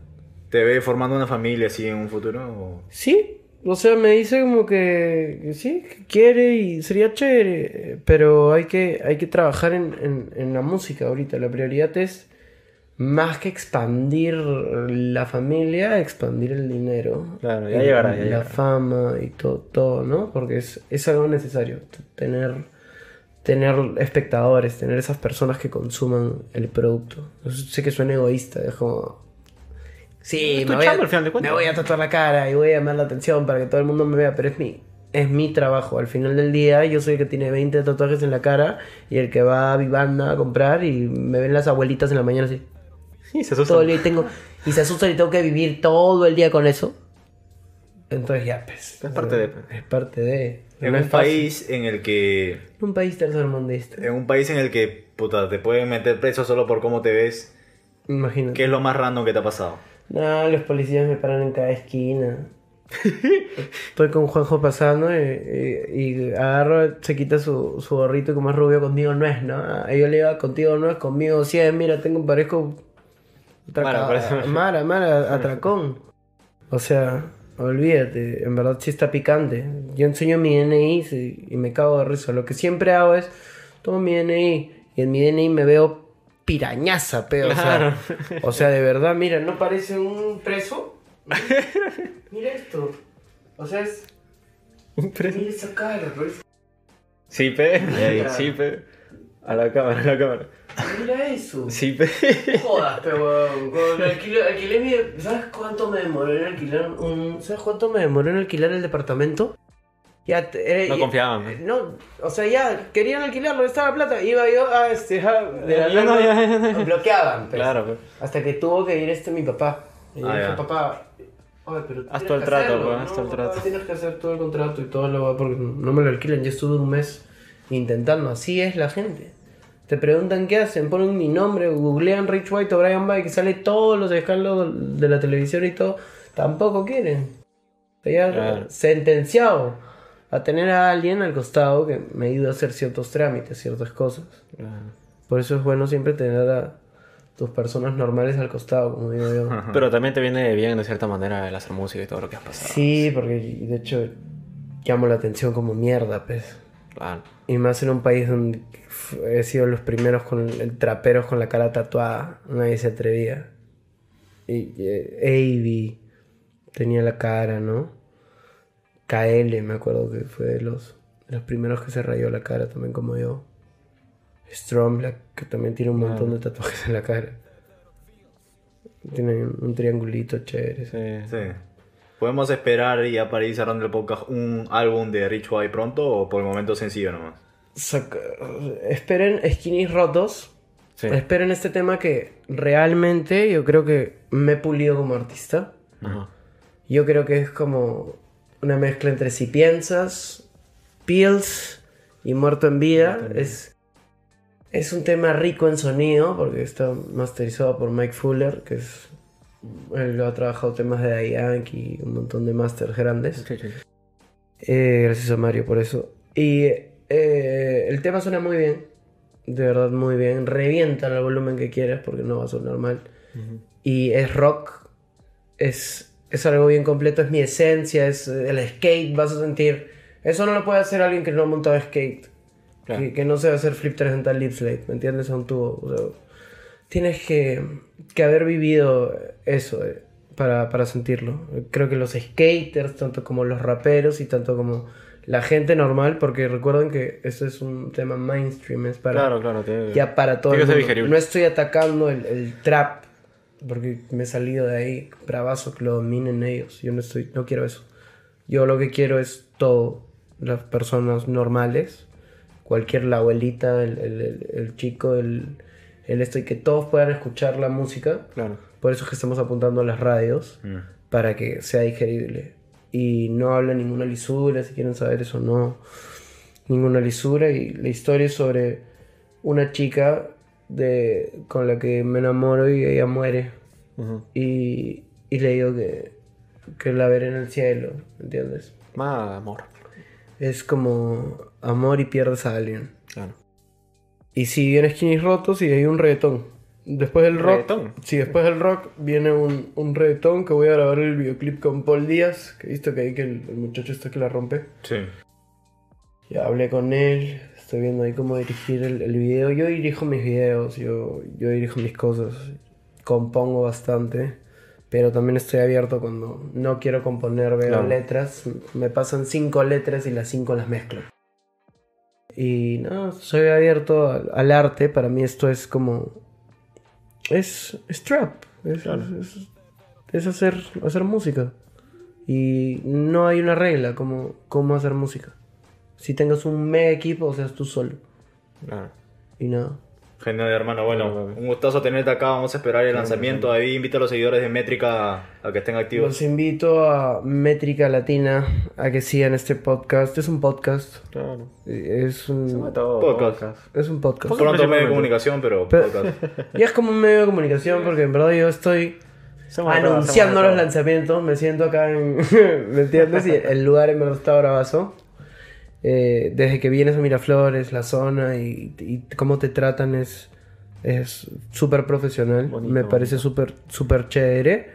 ¿Te ves formando una familia así en un futuro? o- Sí, o sea, me dice como que, que sí, que quiere y sería chévere, pero hay que, hay que trabajar en, en- en la música ahorita. La prioridad es más que expandir la familia, expandir el dinero. Claro, ya llegará, ya La llegará. fama y todo, todo, ¿no? Porque es, es algo necesario, tener, tener espectadores, tener esas personas que consuman el producto. Sé que suena egoísta, es como... Sí, Es tu me voy, a, al final de me voy a tatuar la cara y voy a llamar la atención para que todo el mundo me vea, pero es mi, es mi trabajo. Al final del día yo soy el que tiene 20 tatuajes en la cara y el que va a Vivanda a comprar y me ven las abuelitas en la mañana así. Sí, se asusta. Todo el día y tengo, y se asustan y tengo que vivir todo el día con eso. Entonces ya, pues. Es parte de- Es parte de... En no un país en el que. Un país tercermundista. En un país en el que, puta, te pueden meter preso solo por cómo te ves. Imagínate. ¿Qué es lo más random que te ha pasado? No, los policías me paran en cada esquina. Estoy con Juanjo pasando y, y- y agarro, se quita su, su gorrito y como es rubio conmigo no es, ¿no? Ah, Y yo le digo, contigo no es, conmigo sí es, mira, tengo parezco... Mara, parece- Mara, Mara, atracón. O sea, olvídate, en verdad sí está picante. Yo enseño mi DNI y me cago de risa. Lo que siempre hago es, tomo mi DNI y en mi DNI me veo pirañaza, pero, o sea, Claro. o sea, de verdad, mira, ¿no parece un preso? Mira esto. O sea, es... Mira esa cara, parece- Sí, pe. Mira. Sí, pe. A la cámara, a la cámara. Mira eso. Sí, pe. Jodas, pero weón. Cuando alquilé, alquilé mi- ¿Sabes cuánto me demoró en alquilar un... ¿Sabes cuánto me demoró en alquilar el departamento? Ya, eh, No confiaban, eh, No, o sea, ya querían alquilarlo, estaba la plata. Iba yo a este... ja, de la no, ya, ya. Bloqueaban, pues. Claro, pe. Hasta que tuvo que ir este mi papá. Y yo Ah, dije, ya. papá, pero Haz tienes todo el trato, hacerlo, pues, ¿no? haz todo el Papá, trato. Tienes que hacer todo el contrato y todo lo porque no me lo alquilan. Yo estuve un mes intentando. Así es la gente. Te preguntan qué hacen, ponen mi nombre, googlean Rich White o Brian que sale todos los escándalos de la televisión y todo. Tampoco quieren. Ya Claro. sentenciado a tener a alguien al costado que me ayude a hacer ciertos trámites, ciertas cosas. Claro. Por eso es bueno siempre tener a tus personas normales al costado, como digo yo. Pero también te viene bien de cierta manera el hacer música y todo lo que has pasado. Sí, porque de hecho llamo la atención como mierda, pues. Claro. Y más en un país donde he sido los primeros con el traperos con la cara tatuada. Nadie se atrevía. Y eh, Avi tenía la cara, ¿no? KL, me acuerdo que fue de los, de los primeros que se rayó la cara también como yo. Stromberg, que también tiene un montón de tatuajes en la cara. Tiene un, un triangulito chévere. Sí. Sí. ¿Podemos esperar ya para ir cerrando el podcast un álbum de Rich White pronto o por el momento sencillo nomás? Saca- esperen Skinny Rotos. Sí. Esperen este tema que realmente yo creo que me he pulido como artista. Ajá. Yo creo que es como una mezcla entre Si Piensas, Pills y Muerto en Vida. Es, es un tema rico en sonido porque está masterizado por Mike Fuller, que es... Él ha trabajado temas de Daddy Yankee y un montón de masters grandes. Sí, sí. Eh, gracias a Mario por eso. Y eh, el tema suena muy bien. De verdad, muy bien. Revienta el volumen que quieras porque no va a sonar mal. Y es rock. Es, es algo bien completo. Es mi esencia. Es eh, el skate. Vas a sentir. Eso no lo puede hacer alguien que no ha montado skate. Claro. Que, que no sabe hacer flip 360 lip slate. ¿Me entiendes? A un tubo. O sea, tienes que, que haber vivido eso eh, para, para sentirlo. Creo que los skaters, tanto como los raperos y tanto como la gente normal, porque recuerden que este es un tema mainstream, es para Claro, claro. tiene- ya para todo el mundo. No estoy atacando el, el trap porque me he salido de ahí bravazo que lo dominen ellos. Yo no estoy, no quiero eso. Yo lo que quiero es todo, las personas normales, cualquier la abuelita, el, el- el- el chico, el, el esto y que todos puedan escuchar la música. Claro. Por eso es que estamos apuntando a las radios Mm. para que sea digerible. Y no habla ninguna lisura, si quieren saber eso, no. Ninguna lisura. Y la historia es sobre una chica de, con la que me enamoro y ella muere. Y, y le digo que, que la veré en el cielo, ¿entiendes? Más amor. Es como amor y pierdes a alguien. Claro. Y si viene Skinny Rotos y hay un reggaetón. Después del rock. ¿Reggaetón? Sí, después del rock viene un, un reggaetón que voy a grabar el videoclip con Paul Díaz. Que he visto que ahí que el, el muchacho está que la rompe. Sí. Ya hablé con él. Estoy viendo ahí cómo dirigir el, el video. Yo dirijo mis videos, yo, yo dirijo mis cosas. Compongo bastante. Pero también estoy abierto cuando no quiero componer, veo Claro. letras. Me pasan cinco letras y las cinco las mezclo. Y no, soy abierto al, al arte. Para mí esto es como... Es, es trap. Es, Claro. es- es- es hacer, hacer música. Y no hay una regla como cómo hacer música. Si tengas un mega equipo, o seas tú solo. Claro. Y nada. Genial, hermano. Bueno, un gustazo tenerte acá. Vamos a esperar el lanzamiento. Ahí invita a los seguidores de Métrica a que estén activos. Los invito a Métrica Latina a que sigan este podcast. Es un podcast. Claro. Es un, todo Podcast. podcast. es un podcast. Pronto medio de comunicación, pero Pero- podcast. Ya es como un medio de comunicación porque en verdad yo estoy Somos anunciando los lanzamientos. Me siento acá en. ¿Me entiendes? Y el lugar en verdad está bravazo. Eh, desde que vienes a Miraflores, la zona y, y cómo te tratan es es súper profesional. Bonito, Me parece súper súper chévere.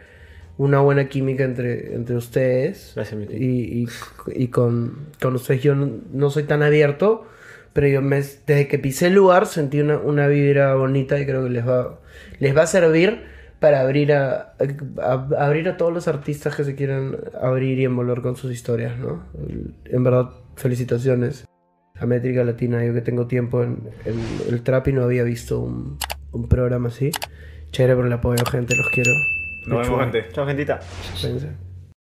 Una buena química entre, entre ustedes. Gracias. Y, y- y con, con ustedes yo no, no soy tan abierto. Pero yo me, desde que pisé el lugar sentí una, una vibra bonita y creo que les va, les va a servir para abrir a, a- a abrir a todos los artistas que se quieran abrir y envolver con sus historias, ¿no? En verdad, felicitaciones a Métrica Latina. Yo que tengo tiempo en, en el trap y no había visto un, un programa así. Chévere por el apoyo, gente, los quiero. Nos vemos, gente. Chao, gentita.